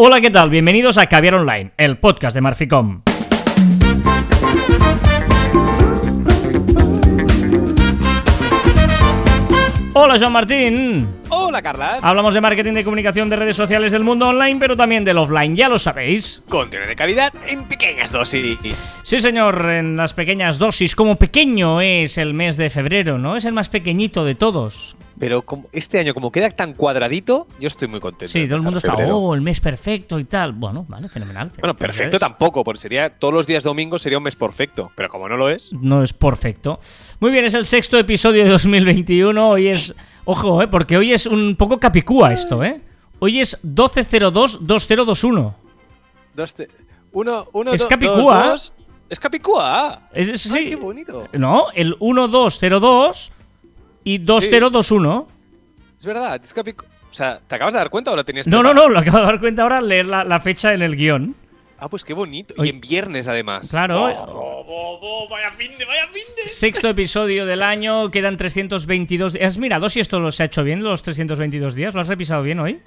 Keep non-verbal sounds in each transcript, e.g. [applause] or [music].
Hola, ¿qué tal? Bienvenidos a Caviar Online, el podcast de Marficom. Hola, Joan Martín. Hola, Carla. Hablamos de marketing de comunicación de redes sociales del mundo online, pero también del offline, ya lo sabéis. Contenido de calidad en pequeñas dosis. Sí, señor, en las pequeñas dosis. Como pequeño es el mes de febrero, ¿no? Es el más pequeñito de todos. Pero como este año, como queda tan cuadradito, yo estoy muy contento. Sí, todo el mundo está, febrero. oh, el mes perfecto y tal. Bueno, vale, fenomenal. Bueno, perfecto tampoco, porque sería todos los días domingos sería un mes perfecto. Pero como no lo es, No es perfecto. Muy bien, es el sexto episodio de 2021. Hoy es. Ojo, ¿eh? Porque hoy es un poco capicúa esto, ¿eh? Hoy es 1202-2021. dos, te- uno, uno, Es do- Capicúa. dos, dos. Es Capicúa. Es, es- Ay, sí. qué bonito. No, el 1202 y 2021. Es verdad, es Capicúa. O sea, ¿te acabas de dar cuenta o lo tenías No, no, preparado? no, lo acabo de dar cuenta ahora leer la, la fecha en el guion. Ah, pues qué bonito. Y en viernes, además. Claro. Oh, oh, oh, vaya fin de, vaya fin de. Sexto [laughs] episodio del año, quedan 322 días. ¿Has mirado si esto lo se ha hecho bien, los 322 días? ¿Lo has revisado bien hoy?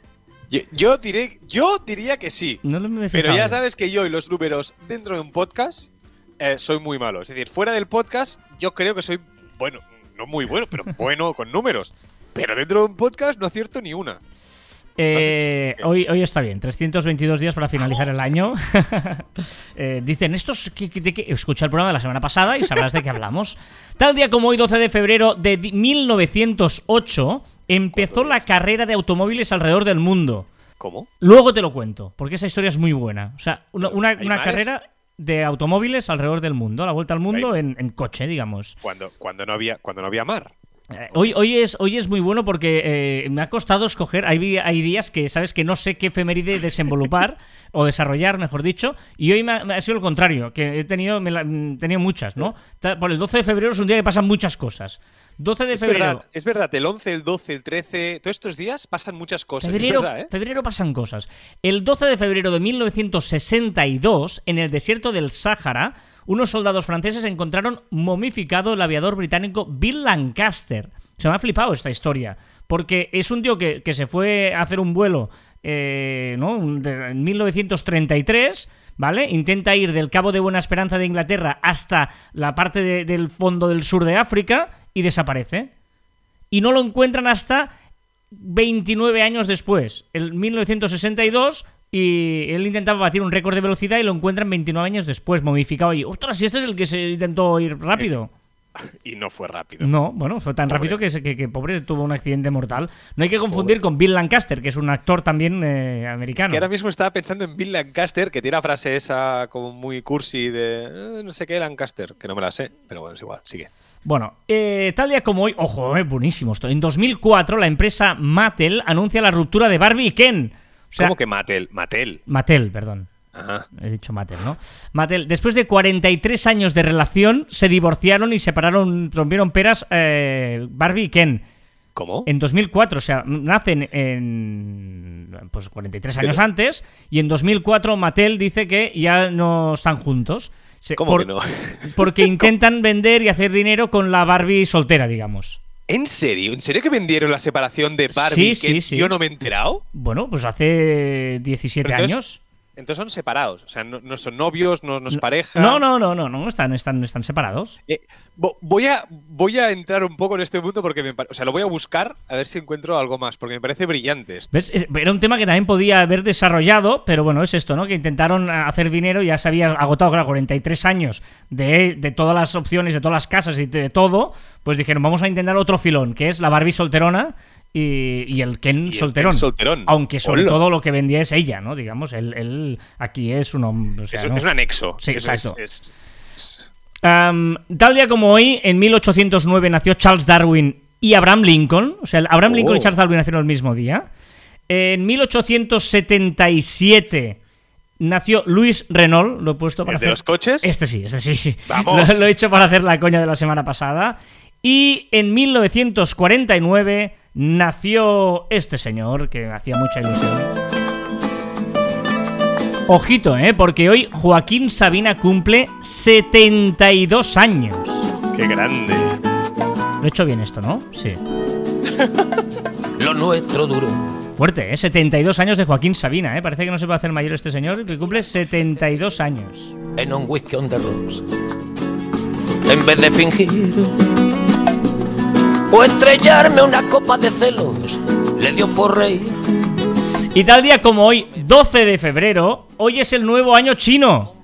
Yo, yo diré, yo diría que sí. No me Pero ya sabes que yo y los números dentro de un podcast eh, soy muy malo. Es decir, fuera del podcast yo creo que soy, bueno, no muy bueno, pero bueno con números. Pero dentro de un podcast no acierto ni una. Eh, hoy, hoy está bien, 322 días para finalizar el año. [laughs] Eh, dicen, estos que, que- escucha el programa de la semana pasada y sabrás de qué hablamos. [laughs] Tal día como hoy, 12 de febrero de di- 1908, empezó la carrera de automóviles alrededor del mundo. ¿Cómo? Luego te lo cuento, porque esa historia es muy buena. O sea, una, carrera de automóviles alrededor del mundo, la vuelta al mundo en, en coche, digamos. Cuando, cuando, no había, cuando no había mar. Eh, Hoy, hoy, es, hoy es muy bueno porque eh, me ha costado escoger. Hay, días que sabes que no sé qué efeméride desenvolupar [laughs] o desarrollar, mejor dicho. Y hoy me ha, me ha sido lo contrario, que he tenido, me la- mm, tenido muchas, ¿no? Por el 12 de febrero es un día que pasan muchas cosas. 12 de Es febrero. verdad, es verdad, el 11, el 12, el 13, todos estos días pasan muchas cosas. Febrero, es verdad, ¿eh? febrero pasan cosas. El 12 de febrero de 1962, en el desierto del Sáhara, unos soldados franceses encontraron momificado el aviador británico Bill Lancaster. Se me ha flipado esta historia, porque es un tío que, que se fue a hacer un vuelo eh, en 1933. ¿Vale? Intenta ir del Cabo de Buena Esperanza de Inglaterra hasta la parte de- del fondo del sur de África y desaparece y no lo encuentran hasta 29 años después, el 1962, y él intentaba batir un récord de velocidad y lo encuentran 29 años después, momificado. Y, ostras, si este es el que se intentó ir rápido. [laughs] Y no fue rápido. No, bueno, fue tan Pobre. rápido que, se- que, que pobre tuvo un accidente mortal. No hay que confundir con Bill Lancaster, que es un actor también eh, Es americano. que ahora mismo estaba pensando en Bill Lancaster, que tiene la frase esa como muy cursi de "Eh, no sé qué Lancaster, que no me la sé, pero bueno, es igual, sigue. Bueno, eh, tal día como hoy, ojo, eh, buenísimo esto. En 2004, la empresa Mattel anuncia la ruptura de Barbie y Ken. Sea, ¿Cómo que Mattel? Mattel. Mattel, perdón. Ajá. He dicho Mattel, ¿no? Mattel, después de 43 años de relación, se divorciaron y separaron, rompieron peras eh, Barbie y Ken. ¿Cómo? En 2004, o sea, nacen en. Pues 43 años Pero- antes, y en 2004 Mattel dice que ya no están juntos. Se- ¿Cómo por- que no? Porque [laughs] intentan vender y hacer dinero con la Barbie soltera, digamos. ¿En serio? ¿En serio que vendieron la separación de Barbie Sí, que sí, sí. yo no me he enterado? Bueno, pues hace 17 Pero entonces- años. Entonces son separados, o sea, no, no son novios, no, no es pareja. No, no, no, no, no, están, están, están separados. Eh, vo- voy, a, voy a entrar un poco en este punto porque me. O sea, lo voy a buscar a ver si encuentro algo más, porque me parece brillante esto. ¿Ves? Es- Era un tema que también podía haber desarrollado, pero bueno, es esto, ¿no? Que intentaron hacer dinero, ya se había agotado, claro, 43 años de, de todas las opciones, de todas las casas y de todo, pues dijeron, vamos a intentar otro filón, que es la Barbie solterona y, y el Ken Y el solterón. Ken solterón. Aunque sobre todo lo que vendía es ella, ¿no? Digamos, él, él aquí es un hombre. o sea, es, ¿no? es un anexo. Sí, Es- exacto. es- tal día como hoy, en 1809 nació Charles Darwin y Abraham Lincoln. O sea, Abraham Lincoln y Oh. Charles Darwin nacieron el mismo día. En 1877 nació Louis Renault. Lo he puesto para ¿El de hacer. los coches? Este sí, este sí, sí. ¡Vamos! Lo, lo he hecho para hacer la coña de la semana pasada. Y en 1949 nació este señor que me hacía mucha ilusión. Ojito, ¿eh? Porque hoy Joaquín Sabina cumple 72 años. ¡Qué grande! Lo he hecho bien esto, ¿no? Sí. [laughs] Lo nuestro duro Fuerte, ¿eh? 72 años de Joaquín Sabina, ¿eh? Parece que no se va a hacer mayor este señor, que cumple 72 años. En un whisky on the rocks. En vez de fingir o estrellarme una copa de celos, le dio por reír. Y tal día como hoy, 12 de febrero, hoy es el nuevo año chino.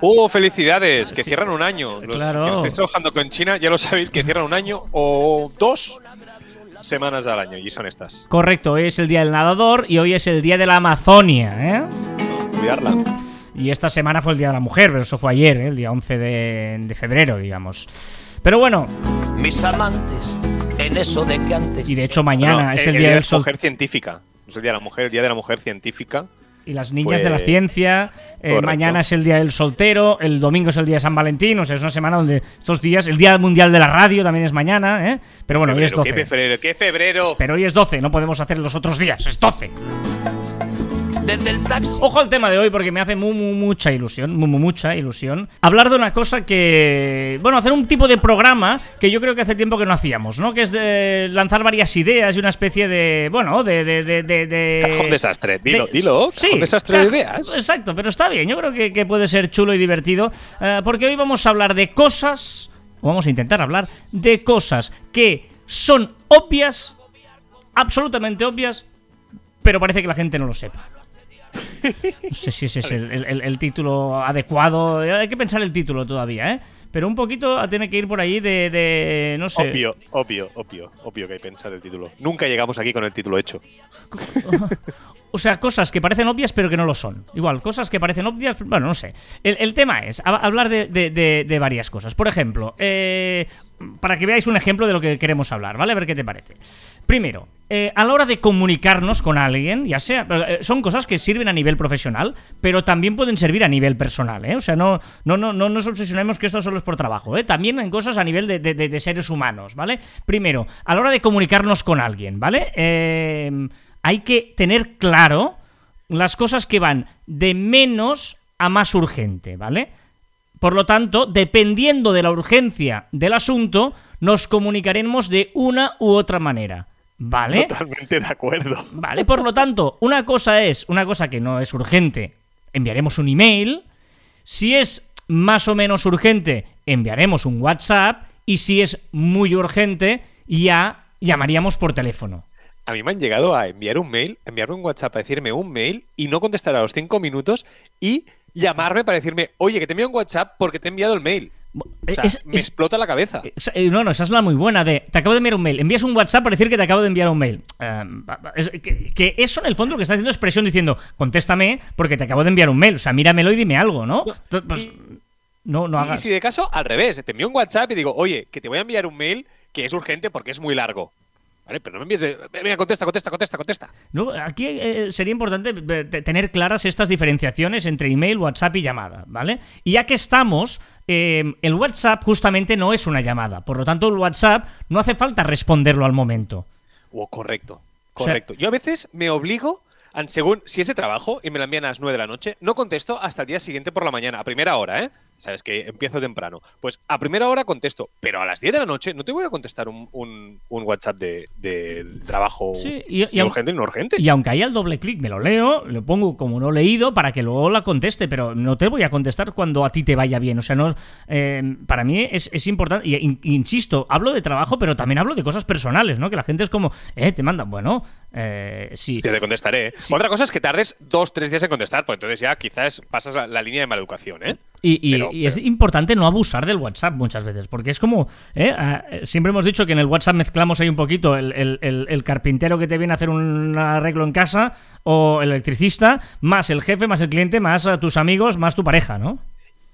¡Oh, felicidades! Que cierran un año. Los Claro. que no estéis trabajando con China ya lo sabéis que cierran un año o dos semanas al año y son estas. Correcto, hoy es el día del nadador y hoy es el día de la Amazonia, ¿eh? Cuidarla. Y esta semana fue el día de la mujer, pero eso fue ayer, ¿eh? el día 11 de, de febrero, digamos. Pero bueno, Mis amantes, en eso de que antes. y de hecho mañana No, es el, día de del la sol. mujer científica. Es el día de la mujer, el día de la mujer científica. Y las niñas Fue- de la ciencia. eh, mañana es el día del soltero. El domingo es el día de San Valentín. O sea, es una semana donde estos días. El día mundial de la radio también es mañana, ¿eh? Pero bueno, hoy es Febrero, 12. ¿Qué febrero? ¿Qué febrero? Pero hoy es 12, no podemos hacer los otros días. Es 12. Desde el taxi. Ojo al tema de hoy porque me hace mu, mu- mucha ilusión, mu, mu- mucha ilusión. Hablar de una cosa que... Bueno, hacer un tipo de programa que yo creo que hace tiempo que no hacíamos, ¿no? Que es de lanzar varias ideas y una especie de... Bueno, de... de, de, de- de- Cajón desastre. Dilo, de- dilo. Sí, Cajón desastre de ideas. Exacto, pero está bien. Yo creo que, que puede ser chulo y divertido. eh, porque hoy vamos a hablar de cosas... O vamos a intentar hablar de cosas que son obvias, absolutamente obvias, pero parece que la gente no lo sepa. No sé si ese es el, el- el- el título adecuado. Hay que pensar el título todavía, ¿eh? Pero un poquito tiene que ir por ahí de, de- no sé. Obvio, obvio, obvio, obvio que hay que pensar el título. Nunca llegamos aquí con el título hecho. [laughs] O sea, cosas que parecen obvias pero que no lo son. Igual, cosas que parecen obvias, bueno, no sé. El, el tema es hablar de, de- de- de varias cosas. Por ejemplo, eh, para que veáis un ejemplo de lo que queremos hablar, ¿vale? A ver qué te parece. Primero, eh, a la hora de comunicarnos con alguien, ya sea, eh, son cosas que sirven a nivel profesional, pero también pueden servir a nivel personal, ¿eh? O sea, no, no, no, no nos obsesionemos que esto solo es por trabajo, ¿eh? También en cosas a nivel de, de- de- seres humanos, ¿vale? Primero, a la hora de comunicarnos con alguien, ¿vale? Eh, hay que tener claro las cosas que van de menos a más urgente, ¿vale? Por lo tanto, dependiendo de la urgencia del asunto, nos comunicaremos de una u otra manera. ¿Vale? Totalmente de acuerdo. Vale, por lo tanto, una cosa es, una cosa que no es urgente, enviaremos un email. Si es más o menos urgente, enviaremos un WhatsApp. Y si es muy urgente, ya llamaríamos por teléfono. A mí me han llegado a enviar un mail, enviarme un WhatsApp, a decirme un mail y no contestar a los cinco minutos y llamarme para decirme, oye, que te envío un WhatsApp porque te he enviado el mail. O sea, Es- me es- explota la cabeza. Esa- eh, No, no, esa es la muy buena de. Te acabo de enviar un mail. Envías un WhatsApp para decir que te acabo de enviar un mail. Eh, es- que, que eso en el fondo lo que está haciendo es presión diciendo, contéstame porque te acabo de enviar un mail. O sea, míramelo y dime algo, ¿no? Entonces, Pues, no, no Y hagas. si de caso, al revés, te envío un WhatsApp y digo, oye, que te voy a enviar un mail que es urgente porque es muy largo. ¿Vale? Pero no me envíes. de- Venga, contesta, contesta, contesta, contesta. No, aquí eh, sería importante eh, te- tener claras estas diferenciaciones entre email, WhatsApp y llamada, ¿vale? Y ya que estamos, eh, el WhatsApp justamente no es una llamada. Por lo tanto, el WhatsApp no hace falta responderlo al momento. Oh, correcto, sea- correcto. Yo a veces me obligo, a- según si es de trabajo y me la envían a las 9 de la noche, no contesto hasta el día siguiente por la mañana, a primera hora, ¿eh? Sabes que empiezo temprano. Pues a primera hora contesto, pero a las 10 de la noche no te voy a contestar un, un- un WhatsApp de, de trabajo Sí, y- y urgente ni no urgente. Y aunque haya el doble clic, me lo leo, lo pongo como no leído para que luego la conteste, pero no te voy a contestar cuando a ti te vaya bien. O sea, no, eh, para mí es, es importante, y in- insisto, hablo de trabajo, pero también hablo de cosas personales, ¿no? Que la gente es como, eh, te mandan, bueno, eh, sí. Sí, te contestaré. Sí. Otra cosa es que tardes dos, tres días en contestar, pues entonces ya quizás pasas la, la línea de maleducación, ¿eh? Y, y- Pero- y es pero- importante no abusar del WhatsApp muchas veces, porque es como, ¿eh? Ah, eh, siempre hemos dicho que en el WhatsApp mezclamos ahí un poquito el, el- el- el carpintero que te viene a hacer un arreglo en casa o el electricista, más el jefe, más el cliente, más a tus amigos, más tu pareja, ¿no?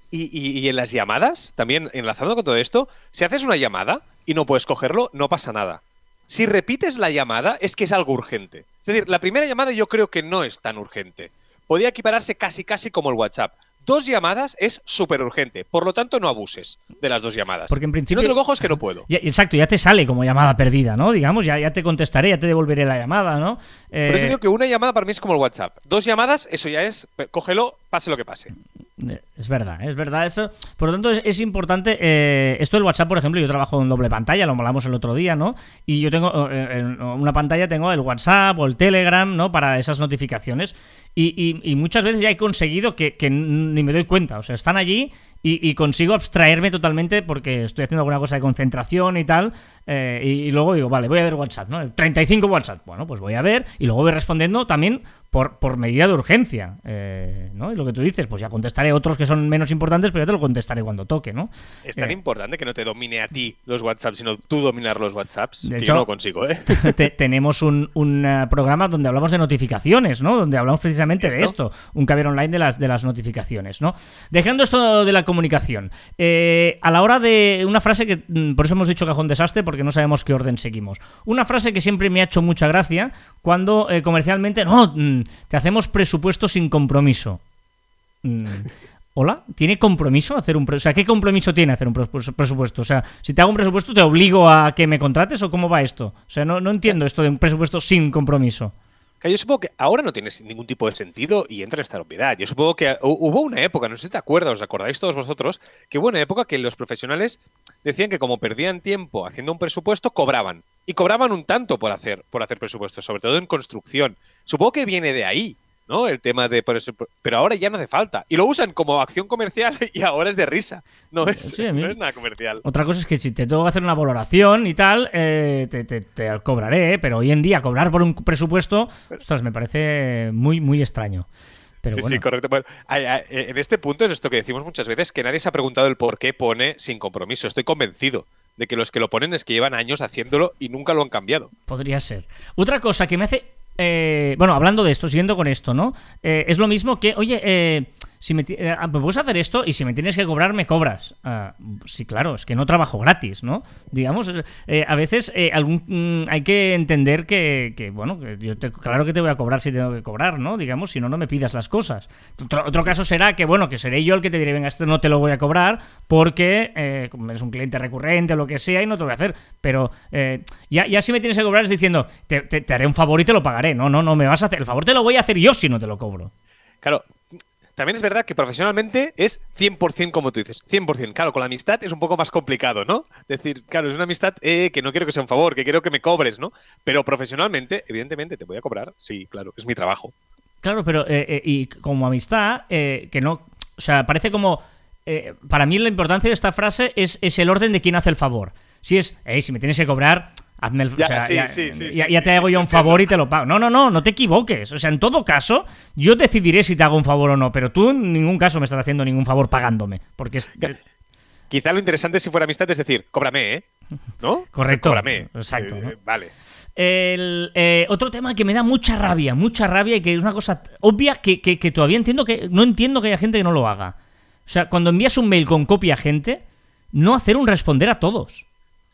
Y, y- y en las llamadas, también enlazando con todo esto, si haces una llamada y no puedes cogerlo, no pasa nada. Si repites la llamada, es que es algo urgente. Es decir, la primera llamada yo creo que no es tan urgente. Podría equipararse casi casi como el WhatsApp. Dos llamadas es súper urgente, por lo tanto no abuses de las dos llamadas. Porque en si principio- no te lo cojo es que no puedo. Ya- exacto, ya te sale como llamada perdida, ¿no? Digamos, ya, ya te contestaré, ya te devolveré la llamada, ¿no? Eh, Por eso digo que una llamada para mí es como el WhatsApp. Dos llamadas, eso ya es, cógelo, pase lo que pase. Eh, Es verdad, es verdad eso. Por lo tanto, es, importante. eh, esto del WhatsApp, por ejemplo, yo trabajo en doble pantalla, lo hablamos el otro día, ¿no? Y yo tengo eh, en una pantalla tengo el WhatsApp o el Telegram, ¿no? Para esas notificaciones. Y, muchas veces ya he conseguido que, ni me doy cuenta. O sea, están allí y, consigo abstraerme totalmente porque estoy haciendo alguna cosa de concentración y tal. eh, y, y luego digo, vale, voy a ver WhatsApp, ¿no? 35 WhatsApp. Bueno, pues voy a ver y luego voy respondiendo también por, por medida de urgencia, eh, ¿no? Y lo que tú dices, pues ya contestaré otros que son menos importantes, pero ya te lo contestaré cuando toque, ¿no? Es tan Eh, importante que no te domine a ti los WhatsApps, sino tú dominar los WhatsApps. De que hecho- yo no lo consigo, ¿eh? [laughs] te- tenemos un, un, eh, programa donde hablamos de notificaciones, ¿no? Donde hablamos precisamente de esto, un caber online de las, de las notificaciones, ¿no? Dejando esto de la comunicación, eh, a la hora de una frase que, mm, por eso hemos dicho cajón desastre, porque no sabemos qué orden seguimos. Una frase que siempre me ha hecho mucha gracia cuando eh, comercialmente, no, mm, te hacemos presupuesto sin compromiso. Mm, ¿Hola? ¿Tiene compromiso hacer un pre- O sea, ¿qué compromiso tiene hacer un pres- presupuesto? O sea, si te hago un presupuesto, ¿te obligo a que me contrates o cómo va esto? O sea, no, entiendo esto de un presupuesto sin compromiso. Yo supongo que ahora no tiene ningún tipo de sentido y entra en esta obviedad. Yo supongo que hu- hubo una época, no sé si te acuerdas, os acordáis todos vosotros, que hubo una época que los profesionales decían que como perdían tiempo haciendo un presupuesto, cobraban. Y cobraban un tanto por hacer, por hacer presupuestos, sobre todo en construcción. Supongo que viene de ahí, ¿no? El tema de por eso, pero ahora ya no hace falta. Y lo usan como acción comercial [laughs] y ahora es de risa. No es, Sí, no es nada comercial. Otra cosa es que si te tengo que hacer una valoración y tal, eh, te, te- te cobraré, ¿eh? pero hoy en día cobrar por un presupuesto, ostras, me parece muy, muy extraño. Pero sí, bueno. sí, correcto. Bueno, ay, en este punto es esto que decimos muchas veces, que nadie se ha preguntado el por qué pone sin compromiso. Estoy convencido de que los que lo ponen es que llevan años haciéndolo y nunca lo han cambiado. Podría ser. Otra cosa que me hace. Eh, bueno, hablando de esto, siguiendo con esto, ¿no? Eh, es lo mismo que, oye, eh, si me, eh, ¿me puedes hacer esto y si me tienes que cobrar, me cobras. Ah, sí, claro, es que no trabajo gratis, ¿no? Digamos, eh, a veces eh, algún, mm, hay que entender que, bueno, que yo claro que te voy a cobrar si tengo que cobrar, ¿no? Digamos, si no, no me pidas las cosas. Otro, caso será que, bueno, que seré yo el que te diré, venga, esto no te lo voy a cobrar porque eh, eres un cliente recurrente o lo que sea y no te lo voy a hacer. Pero ya, ya si me tienes que cobrar es diciendo, te- te haré un favor y te lo pagaré. No, no, no, me vas a hacer. El favor te lo voy a hacer yo si no te lo cobro. Claro, también es verdad que profesionalmente es 100% como tú dices, 100%. Claro, con la amistad es un poco más complicado, ¿no? Decir, claro, es una amistad eh, que no quiero que sea un favor, que quiero que me cobres, ¿no? Pero profesionalmente, evidentemente, te voy a cobrar. Sí, claro, es mi trabajo. Claro, pero eh, eh, y como amistad, eh, que no. O sea, parece como. para mí la importancia de esta frase es, es el orden de quién hace el favor. Si es, hey, si me tienes que cobrar, hazme el Ya, o sea, sí, ya, sí, sí, ya- sí, ya sí, te hago yo un favor y te lo pago. No, no, no, no te equivoques. O sea, en todo caso, yo decidiré si te hago un favor o no, pero tú en ningún caso me estás haciendo ningún favor pagándome. Porque es. Quizá lo interesante si fuera amistad es decir, cóbrame, ¿eh? ¿No? [laughs] Correcto, Cóbrame. exacto, Eh, ¿no? Vale. El, eh, otro tema que me da mucha rabia, mucha rabia y que es una cosa obvia que, que- que todavía entiendo que no entiendo que haya gente que no lo haga. O sea, cuando envías un mail con copia a gente, no hacer un responder a todos.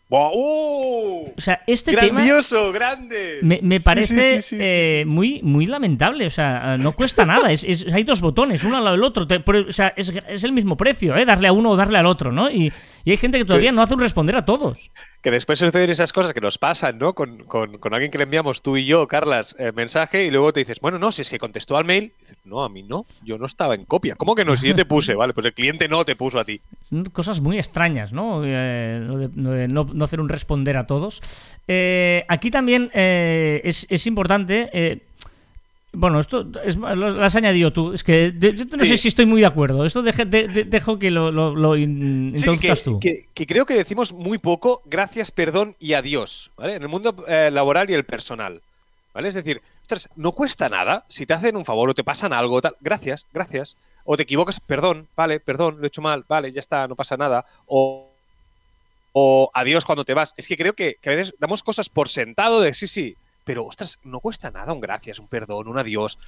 Buah, ¡Uh! O sea, este tema ¡Grandioso! ¡Grande! me, parece sí, sí, sí, sí, eh, muy, muy lamentable. O sea, no cuesta nada. Es, es- hay dos botones, uno al lado del otro. Te- pero, o sea, es, es el mismo precio, ¿eh? Darle a uno o darle al otro, ¿no? Y, y hay gente que todavía no hace un responder a todos. Que después suceden esas cosas que nos pasan, ¿no? Con, con- con alguien que le enviamos tú y yo, Carlas, el mensaje y luego te dices, bueno, no, si es que contestó al mail. Dices, no, a mí no, yo no estaba en copia. ¿Cómo que no? Si yo te puse, vale, pues el cliente no te puso a ti. Son cosas muy extrañas, ¿no? Eh, lo de- lo de no, no hacer un responder a todos. Eh, aquí también eh, es, es importante. Bueno, esto es, lo, lo has añadido tú. Es que de- yo no Sí. sé si estoy muy de acuerdo. Esto deje- de- de- dejo que lo, lo, lo in- Sí, que, tú. que- que creo que decimos muy poco gracias, perdón y adiós, ¿vale? En el mundo eh, laboral y el personal, ¿vale? Es decir, ostras, no cuesta nada si te hacen un favor o te pasan algo, tal, gracias, gracias. O te equivocas, perdón, vale, perdón, lo he hecho mal, vale, ya está, no pasa nada. O, o adiós cuando te vas. Es que creo que, que a veces damos cosas por sentado de sí, sí, pero ostras, no cuesta nada un gracias, un perdón, un adiós.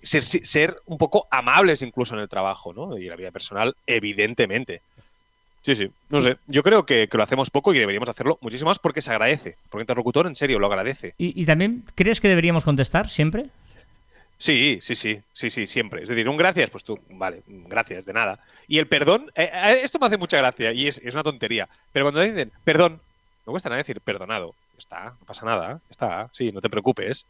Ser, ser un poco amables incluso en el trabajo, ¿no? Y en la vida personal, evidentemente. Sí, sí. No sé. Yo creo que, que lo hacemos poco y deberíamos hacerlo muchísimo más porque se agradece. Porque el interlocutor, en serio, lo agradece. ¿Y, y también crees que deberíamos contestar siempre? Sí, sí, sí, sí, sí, siempre. Es decir, un gracias, pues tú, vale, gracias, de nada. Y el perdón, eh, eh, esto me hace mucha gracia y es, es una tontería. Pero cuando dicen perdón, no cuesta nada decir perdonado. Está, no pasa nada, está, sí, no te preocupes.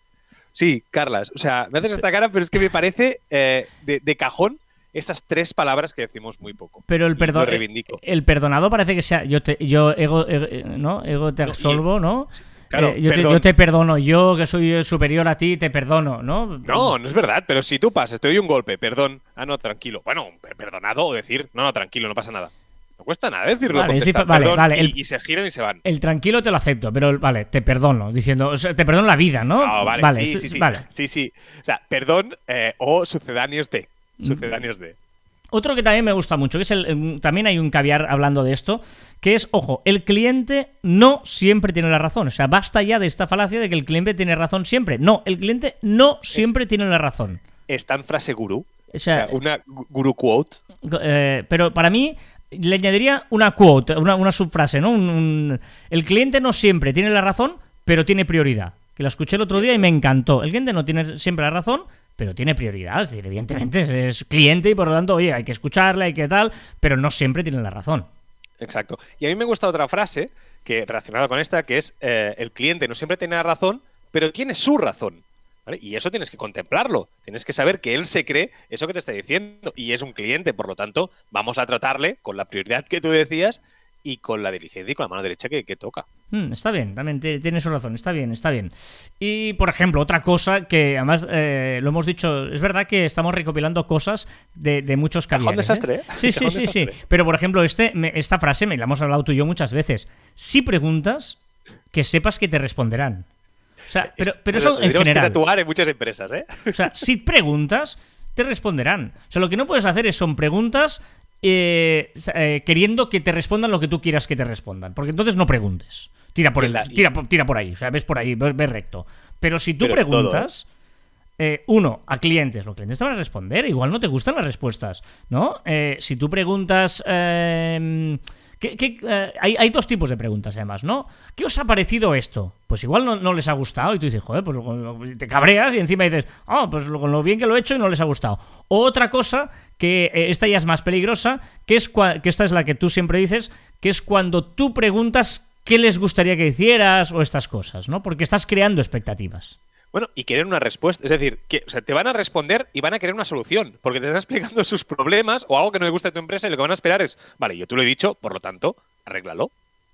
Sí, Carlas, o sea, me haces esta cara, pero es que me parece eh, de, de cajón Esas tres palabras que decimos muy poco. Pero el perdón, reivindico. el perdonado parece que sea yo te, yo ego, ego- no, ego te absolvo, ¿no? Claro, Eh, yo, te, yo te perdono, yo que soy superior a ti te perdono, ¿no? No, no es verdad, pero si tú pasas, te doy un golpe, perdón, ah, no, tranquilo. Bueno, per- perdonado o decir, no, no, tranquilo, no pasa nada. No cuesta nada decirlo, Vale, contestar, vale, perdón, vale, y, el- y se giran y se van. El tranquilo te lo acepto, pero vale, te perdono, diciendo, o sea, te perdono la vida, ¿no? Ah, vale, sí, sí, sí, sí, vale. sí, sí. O sea, perdón eh, o sucedáneos de. Mm. Sucedáneos de. Otro que también me gusta mucho, que es el. em, También hay un caviar hablando de esto, que es, ojo, el cliente no siempre tiene la razón. O sea, basta ya de esta falacia de que el cliente tiene razón siempre. No, el cliente no siempre tiene la razón. Está en frase gurú. O O sea, sea, una gu- guru quote. eh, pero para mí le añadiría una quote, una, una subfrase, ¿no? El cliente no siempre tiene la razón, pero tiene prioridad. Que la escuché el otro día y me encantó. El cliente no tiene siempre la razón, pero tiene prioridad. Es decir, evidentemente es, es cliente y por lo tanto, oye, hay que escucharle, hay que tal, pero no siempre tiene la razón. Exacto. Y a mí me gusta otra frase que relacionada con esta, que es eh, el cliente no siempre tiene la razón, pero tiene su razón. ¿Vale? Y eso tienes que contemplarlo. Tienes que saber que él se cree eso que te está diciendo. Y es un cliente, por lo tanto, vamos a tratarle con la prioridad que tú decías y con la diligencia y con la mano derecha que, que toca. Mm, está bien, también tiene su razón, está bien, está bien. Y, por ejemplo, otra cosa que además eh, lo hemos dicho, es verdad que estamos recopilando cosas de, de muchos caviares. desastre, ¿eh? Sí, sí, sí, sí. Pero, por ejemplo, este, me- esta frase me la hemos hablado tú y yo muchas veces. Si preguntas, que sepas que te responderán. O sea, pero, pero eso en tenemos que general. tatuar en muchas empresas, ¿eh? O sea, si preguntas, te responderán. O sea, lo que no puedes hacer es son preguntas eh, eh, queriendo que te respondan lo que tú quieras que te respondan. Porque entonces no preguntes. Tira por, el- la- tira, tira por ahí. O sea, ves por ahí, ves, ves recto. Pero si tú Pero preguntas. eh, uno, a clientes. Los clientes te van a responder. Igual no te gustan las respuestas. ¿No? Eh, si tú preguntas. eh, ¿qué- qué, eh, hay, dos tipos de preguntas, además, ¿no? ¿Qué os ha parecido esto? Pues igual no, les ha gustado y tú dices, joder, pues te cabreas y encima dices, ah, pues lo- lo bien que lo he hecho y no les ha gustado. O otra cosa, que eh, esta ya es más peligrosa, que es que esta es la que tú siempre dices, que es cuando tú preguntas qué les gustaría que hicieras o estas cosas, ¿no? Porque estás creando expectativas. Bueno, y quieren una respuesta. Es decir, que, o sea, te van a responder y van a querer una solución. Porque te están explicando sus problemas o algo que no le gusta a tu empresa y lo que van a esperar es, vale, yo te lo he dicho, por lo tanto, arréglalo.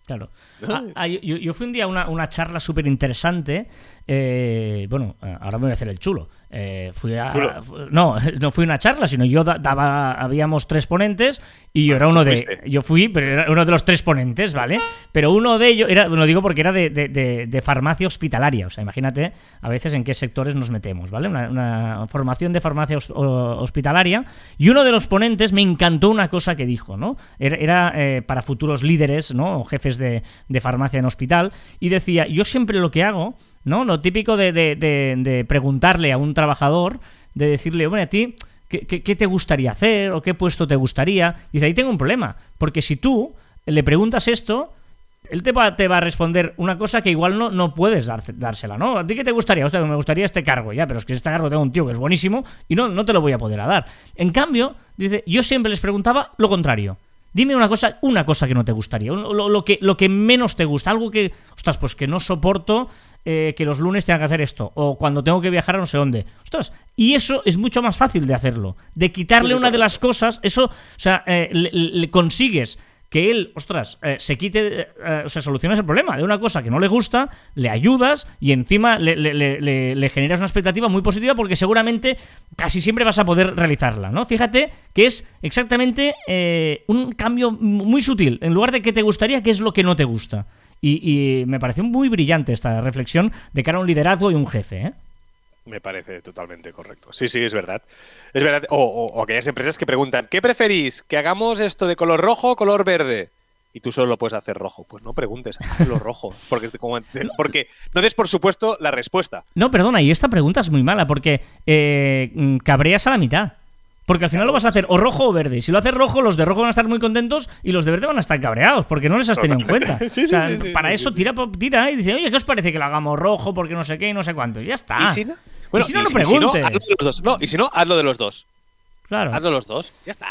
Claro. Ah, ah, yo, yo fui un día a una, una charla súper interesante. eh, bueno, ahora me voy a hacer el chulo. Eh, fui a, Chulo. fu- no, [laughs] no fui a una charla, sino yo da- daba, habíamos tres ponentes y yo era uno de, yo fui, pero era uno de los tres ponentes, ¿vale? Pero uno de ellos, era, lo digo porque era de, de- de- de farmacia hospitalaria, o sea, imagínate a veces en qué sectores nos metemos, ¿vale? Una, una formación de farmacia o- hospitalaria y uno de los ponentes me encantó una cosa que dijo, ¿no? Era, era, eh, para futuros líderes, ¿no? O jefes de, de farmacia en hospital y decía, yo siempre lo que hago, ¿no? Lo típico de, de- de- preguntarle a un trabajador, de decirle, bueno, a ti, ¿qué, qué, te gustaría hacer o qué puesto te gustaría? Dice, ahí tengo un problema, porque si tú le preguntas esto, él te va, te va a responder una cosa que igual no, no puedes dársela, ¿no? ¿A ti qué te gustaría? Hostia, me gustaría este cargo, ya, pero es que este cargo tengo un tío que es buenísimo y no, no te lo voy a poder a dar. En cambio, dice, yo siempre les preguntaba lo contrario. Dime una cosa, una cosa que no te gustaría, lo, lo que, lo que menos te gusta, algo que, ostras, pues que no soporto eh, que los lunes tenga que hacer esto, o cuando tengo que viajar a no sé dónde. Ostras, y eso es mucho más fácil de hacerlo, de quitarle Sí, una de las cosas, eso, o sea, eh, le, le consigues que él, ostras, eh, se quite, o sea, solucionas el problema de una cosa que no le gusta, le ayudas y encima le, le- generas una expectativa muy positiva porque seguramente casi siempre vas a poder realizarla, ¿no? Fíjate que es exactamente un cambio muy sutil. En lugar de que te gustaría, ¿qué es lo que no te gusta? Y, y me pareció muy brillante esta reflexión de cara a un liderazgo y un jefe, ¿eh? Me parece totalmente correcto. Sí, sí, es verdad. Es verdad. O, o- o aquellas empresas que preguntan, ¿qué preferís? ¿Que hagamos esto de color rojo o color verde? Y tú solo lo puedes hacer rojo. Pues no preguntes, hazlo rojo. [laughs] Porque, como- porque no des por supuesto la respuesta. No, perdona, y esta pregunta es muy mala porque eh, cabreas a la mitad. Porque al final lo vas a hacer o rojo o verde. Y si lo haces rojo, los de rojo van a estar muy contentos y los de verde van a estar cabreados porque no les has tenido en cuenta. [laughs] Sí, o sea, sí, sí, sí, para eso tira, tira y dice, oye, ¿qué os parece que lo hagamos rojo porque no sé qué y no sé cuánto? Y ya está. ¿Y si no? Bueno, si no, no si- si preguntes. hazlo de los dos. No, y si no, hazlo de los dos. Claro. Hazlo los dos. Ya está.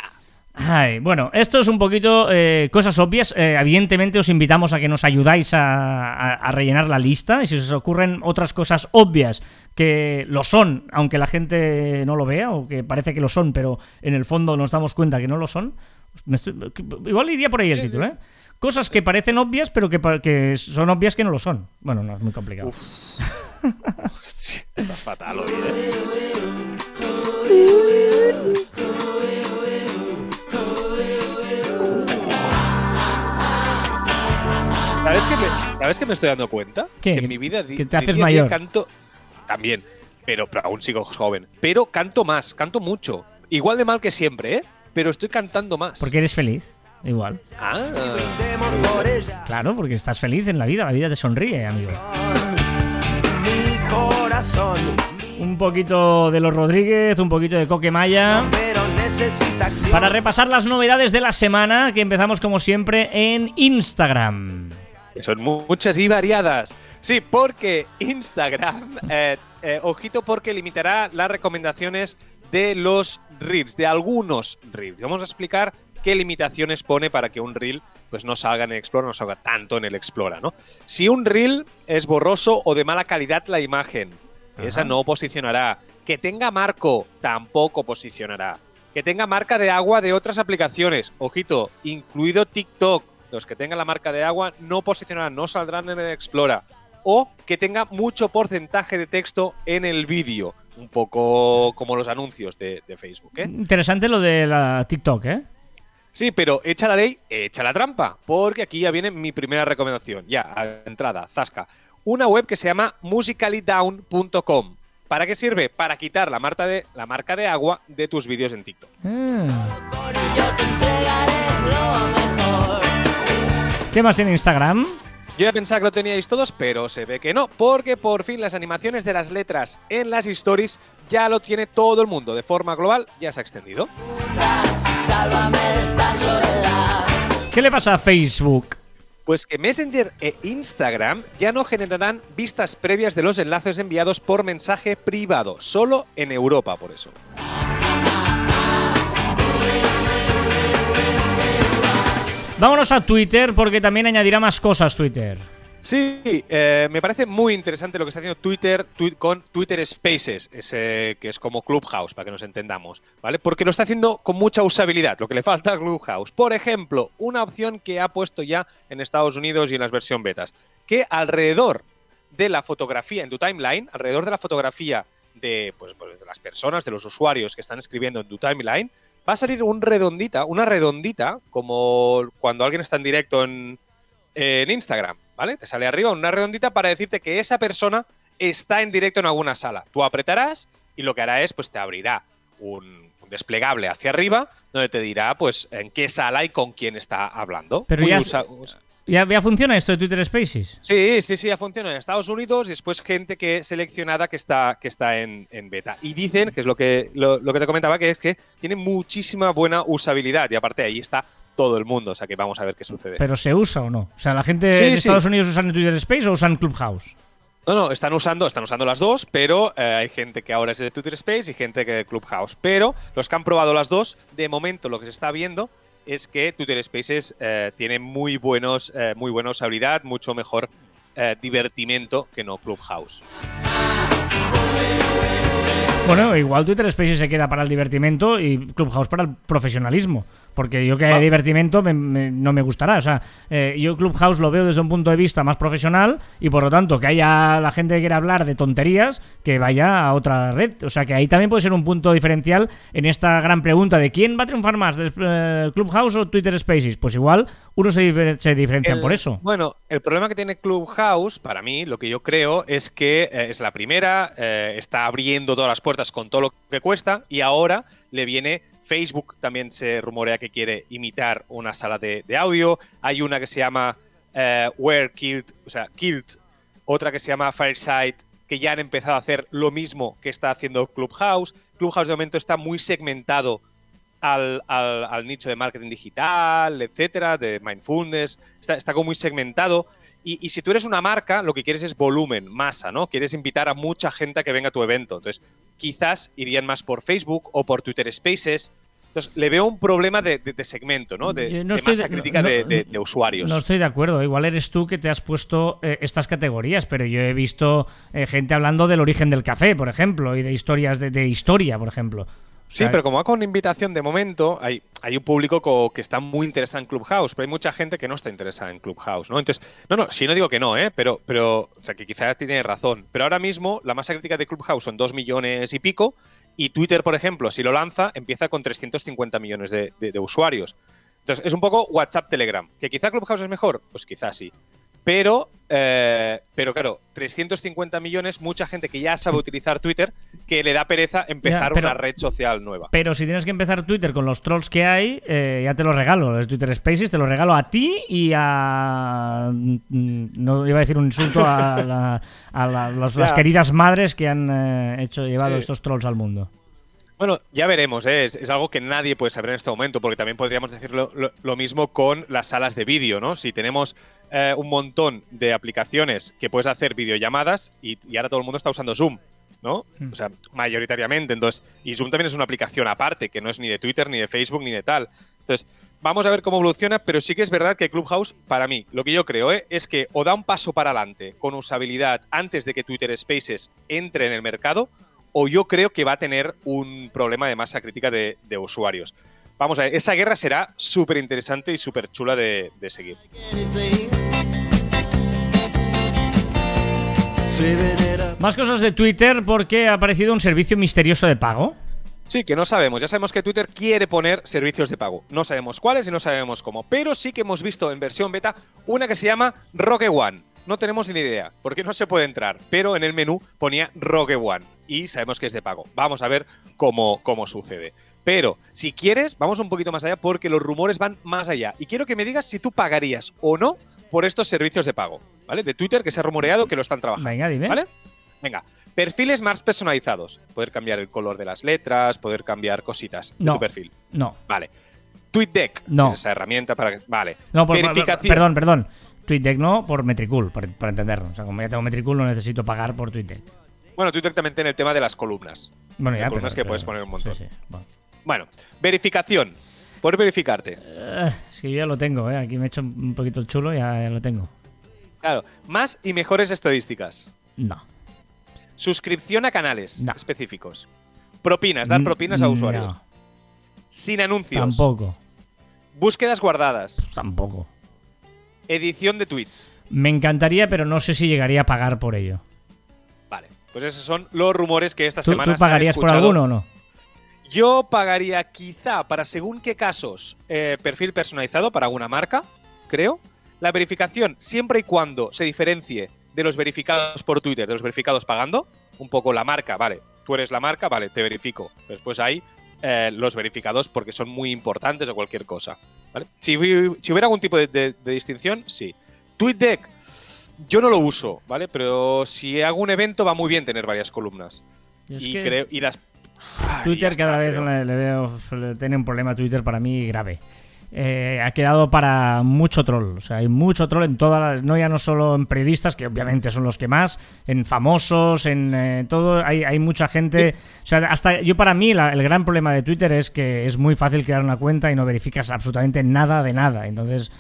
Ay, bueno, esto es un poquito eh, cosas obvias. Eh, evidentemente os invitamos a que nos ayudáis a, a- a rellenar la lista. Y si os ocurren otras cosas obvias que lo son, aunque la gente no lo vea, o que parece que lo son, pero en el fondo nos damos cuenta que no lo son, estoy- igual iría por ahí el título, ¿eh? Cosas que parecen obvias, pero que, que son obvias que no lo son. Bueno, no, es muy complicado. Hostia, estás fatal hoy, ¿eh? Que, me, ¿Sabes que me estoy dando cuenta? ¿Qué? Que en mi vida di- Que te haces día a día mayor. canto también, pero, pero aún sigo joven. Pero canto más, canto mucho. Igual de mal que siempre, ¿eh? Pero estoy cantando más. Porque eres feliz, igual. Ah, Claro, porque estás feliz en la vida, la vida te sonríe, amigo. mi corazón. Un poquito de los Rodríguez, un poquito de Coquemaya. Para repasar las novedades de la semana, que empezamos como siempre en Instagram. Que son mu- muchas y variadas. Sí, porque Instagram, eh, eh, ojito porque limitará las recomendaciones de los reels, de algunos reels. Vamos a explicar qué limitaciones pone para que un reel pues no salga en el Explora, no salga tanto en el Explora, ¿no? Si un reel es borroso o de mala calidad la imagen, esa no posicionará. Que tenga marco, tampoco posicionará. Que tenga marca de agua de otras aplicaciones, ojito, incluido TikTok. Los que tengan la marca de agua no posicionarán, no saldrán en el Explora. O que tenga mucho porcentaje de texto en el vídeo. Un poco como los anuncios de, de Facebook, ¿eh? Interesante lo de la TikTok, ¿eh? Sí, pero echa la ley, echa la trampa. Porque aquí ya viene mi primera recomendación. Ya, a la entrada, Zasca. Una web que se llama musicallydown.com. ¿Para qué sirve? Para quitar la marca, de, la marca de agua de tus vídeos en TikTok. Ah. ¿Qué más tiene Instagram? Yo ya pensaba que lo teníais todos, pero se ve que no, porque por fin las animaciones de las letras en las stories ya lo tiene todo el mundo. De forma global ya se ha extendido. ¿Qué le pasa a Facebook? Pues que Messenger e Instagram ya no generarán vistas previas de los enlaces enviados por mensaje privado, solo en Europa por eso. Vámonos a Twitter porque también añadirá más cosas Twitter. Sí, eh, me parece muy interesante lo que está haciendo Twitter twi- con Twitter Spaces, que es como Clubhouse, para que nos entendamos, ¿vale? Porque lo está haciendo con mucha usabilidad, lo que le falta a Clubhouse. Por ejemplo, una opción que ha puesto ya en Estados Unidos y en las versión betas, que alrededor de la fotografía en tu timeline, alrededor de la fotografía de, pues, pues, de las personas, de los usuarios que están escribiendo en tu timeline, va a salir un redondita, una redondita, como cuando alguien está en directo en, en Instagram, ¿vale? Te sale arriba una redondita para decirte que esa persona está en directo en alguna sala. Tú apretarás y lo que hará es, pues te abrirá un, un desplegable hacia arriba donde te dirá, pues, en qué sala y con quién está hablando. Pero Muy ya- usa- usa- ¿Ya, ya funciona esto de Twitter Spaces? Sí, sí, sí, ya funciona en Estados Unidos y después gente que seleccionada que está, que está en, en beta. Y dicen, que es lo que, lo, lo que te comentaba, que es que tiene muchísima buena usabilidad y aparte ahí está todo el mundo, o sea que vamos a ver qué sucede. ¿Pero se usa o no? O sea, ¿la gente Sí, de sí. Estados Unidos usan Twitter Space o usan Clubhouse? No, no, están usando, están usando las dos, pero eh, hay gente que ahora es de Twitter Space y gente que de Clubhouse. Pero los que han probado las dos, de momento lo que se está viendo es que Twitter Spaces eh, tiene muy buenos, eh, muy buena usabilidad, mucho mejor eh, divertimento que no Clubhouse. Bueno, igual Twitter Spaces se queda para el divertimento y Clubhouse para el profesionalismo. Porque yo que Ah. divertimento me- me- no me gustará. O sea, eh, yo Clubhouse lo veo desde un punto de vista más profesional y por lo tanto que haya la gente que quiera hablar de tonterías que vaya a otra red. O sea, que ahí también puede ser un punto diferencial en esta gran pregunta de quién va a triunfar más, eh, Clubhouse o Twitter Spaces. Pues igual uno se, difer- se diferencian El- por eso. Bueno, el problema que tiene Clubhouse, para mí, lo que yo creo es que eh, es la primera, eh, está abriendo todas las puertas con todo lo que cuesta y ahora le viene Facebook, también se rumorea que quiere imitar una sala de, audio. Hay una que se llama eh, Where Killed, o sea, Killed, otra que se llama Fireside, que ya han empezado a hacer lo mismo que está haciendo Clubhouse. Clubhouse de momento está muy segmentado al, al- nicho de marketing digital, etcétera, de mindfulness. Está, está como muy segmentado. Y, y si tú eres una marca, lo que quieres es volumen, masa, ¿no? Quieres invitar a mucha gente a que venga a tu evento. Entonces, quizás irían más por Facebook o por Twitter Spaces. Entonces, le veo un problema de, de- de segmento, ¿no? De, no de masa crítica no- de, usuarios. No estoy de acuerdo. Igual eres tú que te has puesto eh, estas categorías, pero yo he visto eh, gente hablando del origen del café, por ejemplo, y de historias de, de historia, por ejemplo. Sí, pero como va con invitación de momento, hay, hay un público co- que está muy interesado en Clubhouse, pero hay mucha gente que no está interesada en Clubhouse, ¿no? Entonces, no, no, sí no digo que no, ¿eh? Pero, pero o sea, que quizás tiene razón. Pero ahora mismo la masa crítica de Clubhouse son 2 millones y pico, y Twitter, por ejemplo, si lo lanza, empieza con 350 millones de, de- de usuarios. Entonces, es un poco WhatsApp Telegram. ¿Que quizá Clubhouse es mejor? Pues quizás sí. Pero, eh, pero claro, 350 millones, mucha gente que ya sabe utilizar Twitter, que le da pereza empezar pero- una red social nueva. Pero si tienes que empezar Twitter con los trolls que hay, eh, ya te los regalo. El Twitter Spaces te los regalo a ti y a. No iba a decir un insulto a, la- a la- los- las queridas madres que han eh, hecho llevado Sí. estos trolls al mundo. Bueno, ya veremos, ¿eh? es, es algo que nadie puede saber en este momento, porque también podríamos decir lo, lo- lo mismo con las salas de vídeo, ¿no? Si tenemos eh, un montón de aplicaciones que puedes hacer videollamadas y, y ahora todo el mundo está usando Zoom, ¿no? Mm. O sea, mayoritariamente. Entonces, y Zoom también es una aplicación aparte, que no es ni de Twitter, ni de Facebook, ni de tal. Entonces, vamos a ver cómo evoluciona, pero sí que es verdad que Clubhouse, para mí, lo que yo creo ¿eh? es que o da un paso para adelante con usabilidad antes de que Twitter Spaces entre en el mercado, o yo creo que va a tener un problema de masa crítica de, de usuarios. Vamos a ver, esa guerra será súper interesante y súper chula de, de seguir. Más cosas de Twitter porque ha aparecido un servicio misterioso de pago. Sí, que no sabemos. Ya sabemos que Twitter quiere poner servicios de pago. No sabemos cuáles y no sabemos cómo. Pero sí que hemos visto en versión beta una que se llama Rogue One. No tenemos ni idea, porque no se puede entrar. Pero en el menú ponía Rogue One. Y sabemos que es de pago. Vamos a ver cómo, cómo sucede. Pero si quieres, vamos un poquito más allá porque los rumores van más allá. Y quiero que me digas si tú pagarías o no por estos servicios de pago, ¿vale? De Twitter que se ha rumoreado que lo están trabajando. Venga, dime. ¿Vale? Venga, perfiles más personalizados. Poder cambiar el color de las letras, poder cambiar cositas de No. tu perfil. No. Vale. TweetDeck. No. Es esa herramienta para que. Vale. No, por, por- Verificación. perdón, perdón. TweetDeck no, por Metricool, por, por entenderlo. O sea, como ya tengo Metricool, no necesito pagar por TweetDeck. Bueno, TweetDeck también tiene el tema de las columnas. Bueno, ya, pero, columnas que pero- puedes poner un montón. Sí, sí. Bueno. Bueno, verificación. Poder verificarte. Eh, es que yo ya lo tengo, ¿eh? Aquí me he hecho un poquito el chulo, ya, ya lo tengo. Claro. Más y mejores estadísticas. No. Suscripción a canales No. específicos. Propinas, dar propinas a usuarios. no, Sin anuncios. tampoco. Búsquedas guardadas. Tampoco. Edición de tweets. Me encantaría, pero no sé si llegaría a pagar por ello. Vale. Pues esos son los rumores que esta ¿Tú, semana tú se han pagarías por alguno o no? Yo pagaría quizá para según qué casos eh, perfil personalizado para alguna marca, creo. La verificación siempre y cuando se diferencie de los verificados por Twitter, de los verificados pagando. Un poco la marca, vale. Tú eres la marca, vale, te verifico. Después hay eh, los verificados porque son muy importantes o cualquier cosa. ¿vale? Si, hu- si hubiera algún tipo de, de- de distinción, sí. TweetDeck, yo no lo uso, ¿vale? Pero si hago un evento va muy bien tener varias columnas. Y creo y las Twitter cada está, vez le, le veo, tiene un problema Twitter para mí grave. Eh, ha quedado para mucho troll. O sea, hay mucho troll en todas las. No ya no solo en periodistas, que obviamente son los que más, en famosos, en eh, todo. Hay, hay mucha gente. O sea, hasta yo para mí la- el gran problema de Twitter es que es muy fácil crear una cuenta y no verificas absolutamente nada de nada. Entonces,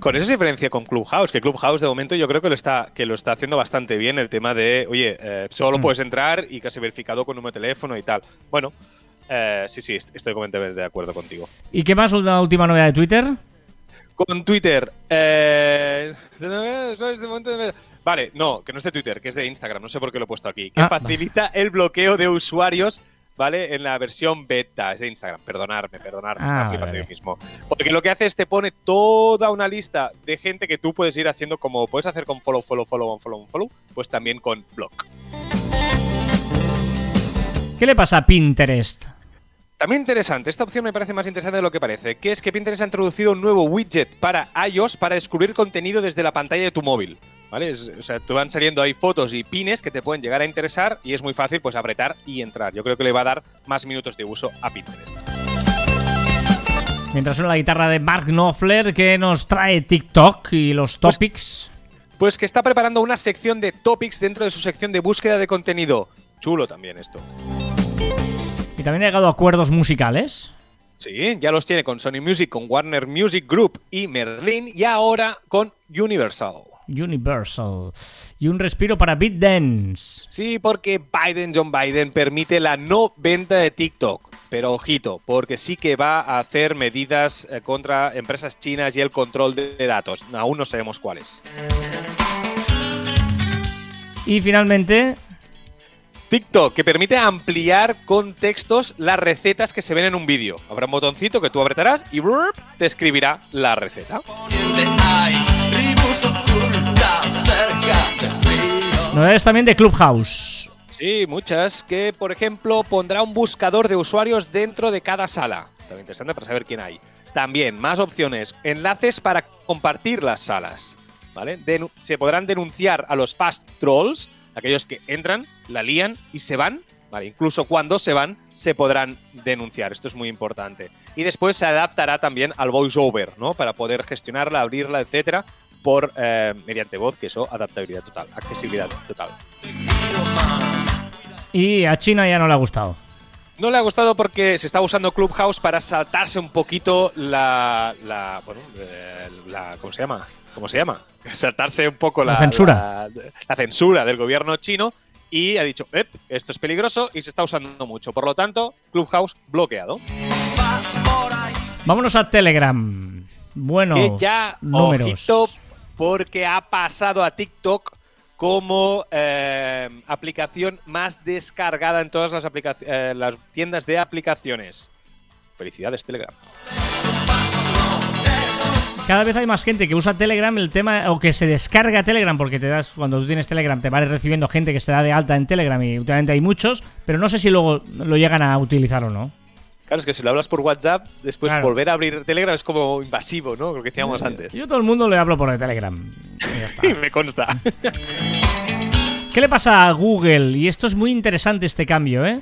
Con se diferencia con Clubhouse, que Clubhouse de momento yo creo que lo está, que lo está haciendo bastante bien el tema de, oye, eh, solo Mm. puedes entrar y casi verificado con número de teléfono y tal. Bueno, eh, sí, sí, est- estoy completamente de acuerdo contigo. ¿y qué más? Una última novedad de Twitter. Con Twitter, eh, [laughs] vale, no, que no es de Twitter, que es de Instagram, no sé por qué lo he puesto aquí, que Ah, facilita el bloqueo de usuarios, ¿vale? En la versión beta, es de Instagram, perdonarme, perdonarme, Ah, estaba flipando vale. yo mismo. Porque lo que hace es te pone toda una lista de gente que tú puedes ir haciendo como puedes hacer con follow, follow, follow, follow, follow, pues también con block. ¿Qué le pasa a Pinterest? También interesante, esta opción me parece más interesante de lo que parece, que es que Pinterest ha introducido un nuevo widget para iOS para descubrir contenido desde la pantalla de tu móvil. ¿Vale? Es- o sea, te van saliendo ahí fotos y pines que te pueden llegar a interesar y es muy fácil pues apretar y entrar. Yo creo que le va a dar más minutos de uso a Pinterest. Mientras suena la guitarra de Mark Knopfler que nos trae TikTok y los Pues- topics. Pues que está preparando una sección de topics dentro de su sección de búsqueda de contenido. Chulo también esto. Y también ha llegado a acuerdos musicales. Sí, ya los tiene con Sony Music, con Warner Music Group y Merlin y ahora con Universal. Universal. Y un respiro para BitDance. Sí, porque Biden, John Biden, permite la no venta de TikTok. Pero ojito, porque sí que va a hacer medidas eh, contra empresas chinas y el control de de datos. Aún no sabemos cuáles. Y finalmente, TikTok, que permite ampliar con textos las recetas que se ven en un vídeo. Habrá un botoncito que tú apretarás y te escribirá la receta. novedades también de Clubhouse. Sí, muchas. Que, por ejemplo, pondrá un buscador de usuarios dentro de cada sala. También interesante para saber quién hay. También, más opciones. Enlaces para compartir las salas. ¿Vale? Denu- se podrán denunciar a los fast trolls, aquellos que entran, la lían y se van. Vale, incluso cuando se van, se podrán denunciar. Esto es muy importante. Y después se adaptará también al voiceover, ¿no? Para poder gestionarla, abrirla, etcétera, por eh, mediante voz, que eso, adaptabilidad total, accesibilidad total. Y a China ya no le ha gustado. No le ha gustado porque se está usando Clubhouse para saltarse un poquito la. la bueno, eh, la- ¿Cómo se llama? ¿Cómo se llama? Saltarse un poco la, La censura. La, la censura del gobierno chino y ha dicho, "Ep, esto es peligroso y se está usando mucho. Por lo tanto, Clubhouse bloqueado. Vámonos a Telegram. Bueno, que ya, números. ojito, porque ha pasado a TikTok como eh, aplicación más descargada en todas las, eh, las tiendas de aplicaciones. Felicidades, Telegram. Cada vez hay más gente que usa Telegram, el tema, o que se descarga Telegram, porque te das, cuando tú tienes Telegram, te vas recibiendo gente que se da de alta en Telegram y últimamente hay muchos, pero no sé si luego lo llegan a utilizar o no. Claro, es que si lo hablas por WhatsApp, después Claro. volver a abrir Telegram es como invasivo, ¿no? Lo que decíamos antes. Yo a todo el mundo le hablo por el Telegram. Y ya está. [laughs] Me consta. ¿Qué le pasa a Google? Y esto es muy interesante este cambio, ¿eh?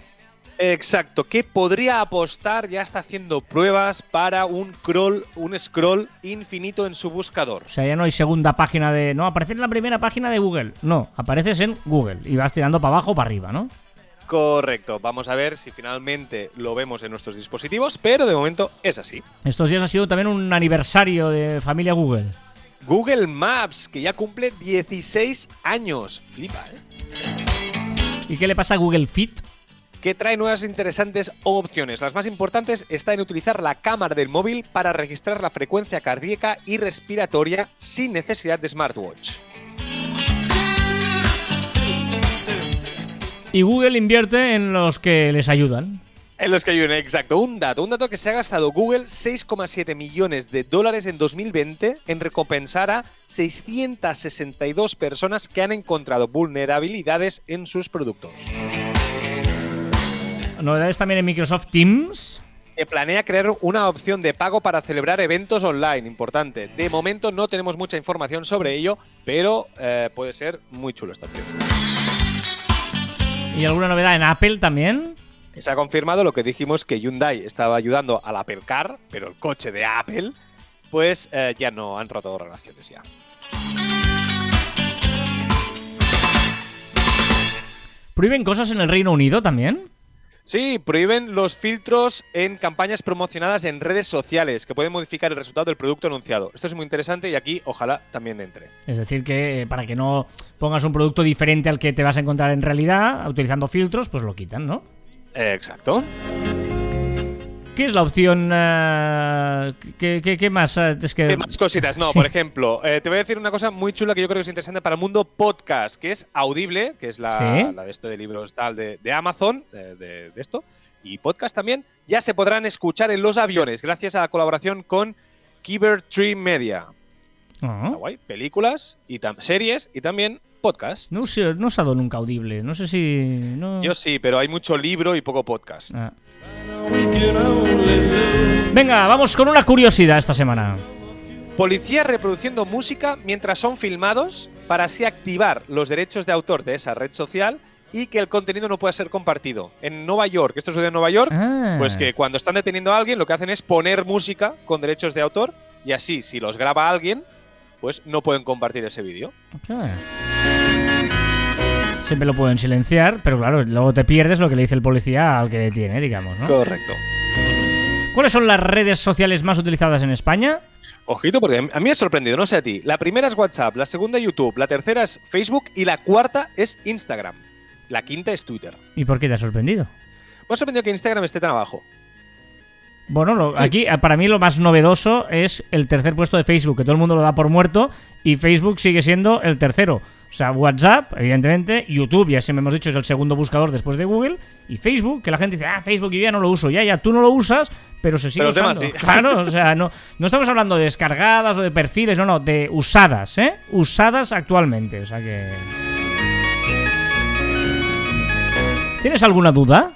Exacto, que podría apostar, ya está haciendo pruebas para un scroll, un scroll infinito en su buscador. O sea, ya no hay segunda página de. No, apareces en la primera página de Google. No, apareces en Google y vas tirando para abajo o para arriba, ¿no? Correcto, vamos a ver si finalmente lo vemos en nuestros dispositivos, pero de momento es así. Estos días ha sido también un aniversario de familia Google. Google Maps, que ya cumple 16 años. Flipa, ¿eh? ¿Y qué le pasa a Google Fit? Que trae nuevas interesantes opciones. Las más importantes están en utilizar la cámara del móvil para registrar la frecuencia cardíaca y respiratoria sin necesidad de smartwatch. Y Google invierte en los que les ayudan. En los que hay un exacto, un dato, un dato que se ha gastado Google 6,7 millones de dólares en 2020 en recompensar a 662 personas que han encontrado vulnerabilidades en sus productos. Novedades también en Microsoft Teams. que planea crear una opción de pago para celebrar eventos online, importante. De momento no tenemos mucha información sobre ello, pero eh, puede ser muy chulo esta opción. ¿Y alguna novedad en Apple también? Que Se ha confirmado lo que dijimos que Hyundai estaba ayudando al Apple Car, pero el coche de Apple, pues eh, ya no han roto relaciones ya. ¿Prohíben cosas en el Reino Unido también? Sí, prohíben los filtros en campañas promocionadas en redes sociales que pueden modificar el resultado del producto anunciado. Esto es muy interesante y aquí ojalá también entre. Es decir, que eh, para que no pongas un producto diferente al que te vas a encontrar en realidad, utilizando filtros, pues lo quitan, ¿no? Exacto. ¿Qué es la opción? eh, ¿qué, qué- qué más? Eh, Es que... ¿Qué más cositas? No, [laughs] Sí. por ejemplo, eh, te voy a decir una cosa muy chula que yo creo que es interesante para el mundo podcast, que es Audible, que es la, Sí. la de esto de libros tal de, de Amazon, de, de esto, y podcast también, ya se podrán escuchar en los aviones gracias a la colaboración con Kiber Tree Media. Ah. Guay, películas y series y también podcast. No, sé, no he usado nunca audible. No sé si. No... Yo sí, pero hay mucho libro y poco podcast. Ah. Venga, vamos con una curiosidad esta semana. Policías reproduciendo música mientras son filmados para así activar los derechos de autor de esa red social y que el contenido no pueda ser compartido. En Nueva York, esto sucede en Nueva York, Ah. pues que cuando están deteniendo a alguien lo que hacen es poner música con derechos de autor y así si los graba alguien, pues no pueden compartir ese vídeo. Ah. Siempre lo pueden silenciar, pero claro, luego te pierdes lo que le dice el policía al que detiene, digamos, ¿no? Correcto. ¿Cuáles son las redes sociales más utilizadas en España? Ojito, porque a mí me ha sorprendido, no sé a ti. La primera es WhatsApp, la segunda YouTube, la tercera es Facebook y la cuarta es Instagram. La quinta es Twitter. ¿Y por qué te ha sorprendido? Me ha sorprendido que Instagram esté tan abajo. Bueno, lo- Sí. aquí eh, para mí lo más novedoso es el tercer puesto de Facebook, que todo el mundo lo da por muerto y Facebook sigue siendo el tercero. O sea, WhatsApp, evidentemente, YouTube, ya siempre hemos dicho, es el segundo buscador después de Google, y Facebook, que la gente dice, ah, Facebook yo ya no lo uso, ya, ya, tú no lo usas, pero se sigue Pero usando. sí. [laughs] Claro, o sea, no, no estamos hablando de descargadas o de perfiles, no, no, de usadas, ¿eh? Usadas actualmente, o sea que... ¿Tienes alguna duda?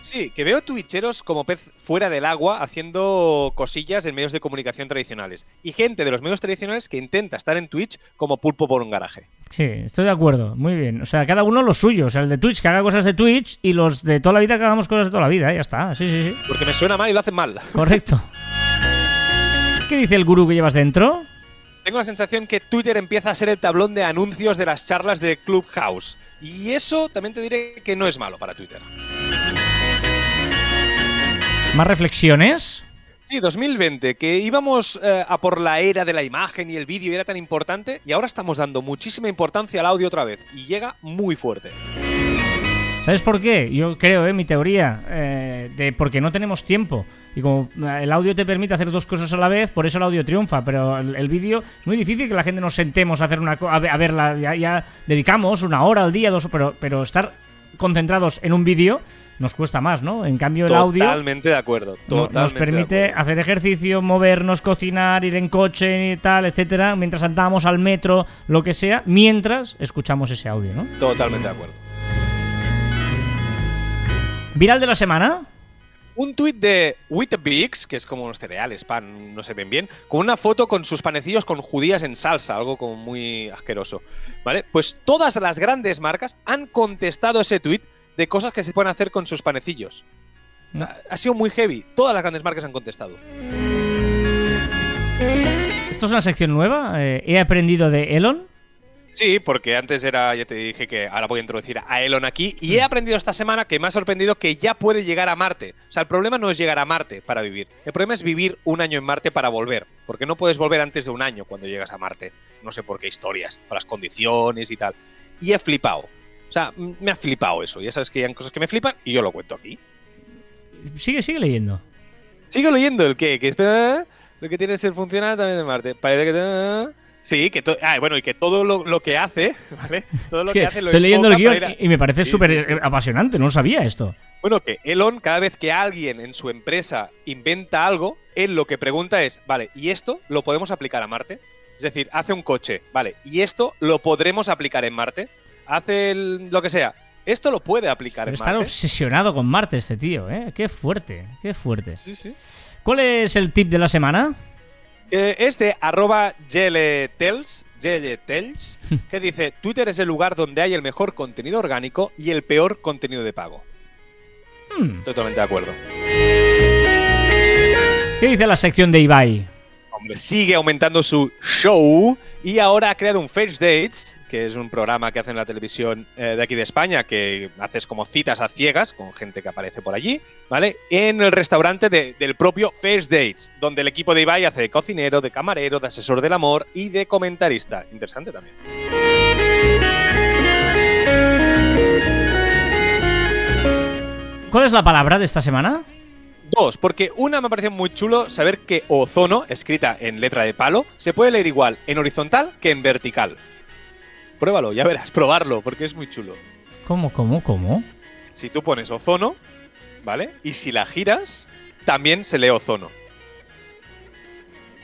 Sí, que veo twitcheros como pez fuera del agua haciendo cosillas en medios de comunicación tradicionales. Y gente de los medios tradicionales que intenta estar en Twitch como pulpo por un garaje. Sí, estoy de acuerdo, muy bien. O sea, cada uno lo suyo. O sea, el de Twitch que haga cosas de Twitch y los de toda la vida que hagamos cosas de toda la vida. Ya está, sí, sí, sí. Porque me suena mal y lo hacen mal. [laughs] Correcto. ¿Qué dice el gurú que llevas dentro? Tengo la sensación que Twitter empieza a ser el tablón de anuncios de las charlas de Clubhouse. Y eso también te diré que no es malo para Twitter. ¿Más reflexiones? Sí, 2020, que íbamos eh, a por la era de la imagen y el vídeo y era tan importante, y ahora estamos dando muchísima importancia al audio otra vez, y llega muy fuerte. ¿Sabes por qué? Yo creo, eh, mi teoría, eh, de porque no tenemos tiempo. Y como eh, el audio te permite hacer dos cosas a la vez, por eso el audio triunfa. Pero el, el vídeo es muy difícil que la gente nos sentemos a hacer una a, a verla. Ya, ya dedicamos una hora al día, dos, pero, pero estar concentrados en un vídeo nos cuesta más, ¿no? En cambio, el audio Totalmente de acuerdo. Totalmente nos permite acuerdo. hacer ejercicio, movernos, cocinar, ir en coche y tal, etcétera, mientras andamos al metro, lo que sea, mientras escuchamos ese audio, ¿no? Totalmente de acuerdo. Viral de la semana. Un tuit de Weetabix, que es como unos cereales, pan, no se ven bien, con una foto con sus panecillos con judías en salsa, algo como muy asqueroso. ¿Vale? Pues todas las grandes marcas han contestado ese tuit de cosas que se pueden hacer con sus panecillos. No. Ha- Ha sido muy heavy. Todas las grandes marcas han contestado. Esto es una sección nueva. eh, he aprendido de Elon. Sí, porque antes era, ya te dije que ahora voy a introducir a Elon aquí y he aprendido esta semana que me ha sorprendido que ya puede llegar a Marte. O sea, el problema no es llegar a Marte para vivir. El problema es vivir un año en Marte para volver. Porque no puedes volver antes de un año cuando llegas a Marte. No sé por qué historias, por las condiciones y tal. Y he flipado. O sea, me ha flipado eso. Ya sabes que hay cosas que me flipan y yo lo cuento aquí. Sigue, sigue leyendo. Sigo leyendo el que, que espera, lo que tiene que ser funcional también en Marte. Parece que sí, que ah, bueno y que todo lo, lo que hace, [laughs] ¿vale? Todo lo que hace lo estoy leyendo el guion a- y me parece súper sí, sí. eh, apasionante. No lo sabía esto. Bueno, que Elon cada vez que alguien en su empresa inventa algo, él lo que pregunta es, vale, ¿y esto lo podemos aplicar a Marte? Es decir, hace un coche, vale, ¿y esto lo podremos aplicar en Marte? Hace el- lo que sea, ¿esto lo puede aplicar Debe en Marte? obsesionado con Marte este tío, ¿eh? Qué fuerte, qué fuerte. Sí, sí. ¿Cuál es el tip de la semana? que es de arroba yeletels, yeletels, [laughs] que dice, Twitter es el lugar donde hay el mejor contenido orgánico y el peor contenido de pago. Hmm, Totalmente de acuerdo. ¿Qué dice la sección de Ibai? Sigue aumentando su show y ahora ha creado un First Dates, que es un programa que hace en la televisión eh, de aquí de España, que haces como citas a ciegas con gente que aparece por allí, ¿vale? En el restaurante de- del propio First Dates, donde el equipo de Ibai hace de cocinero, de camarero, de asesor del amor y de comentarista. Interesante también. ¿Cuál es la palabra de esta semana? Dos, porque una me parece muy chulo saber que ozono, escrita en letra de palo, se puede leer igual en horizontal que en vertical. Pruébalo, ya verás, probarlo, porque es muy chulo. ¿Cómo, cómo, cómo? Si tú pones ozono, ¿vale? Y si la giras, también se lee ozono.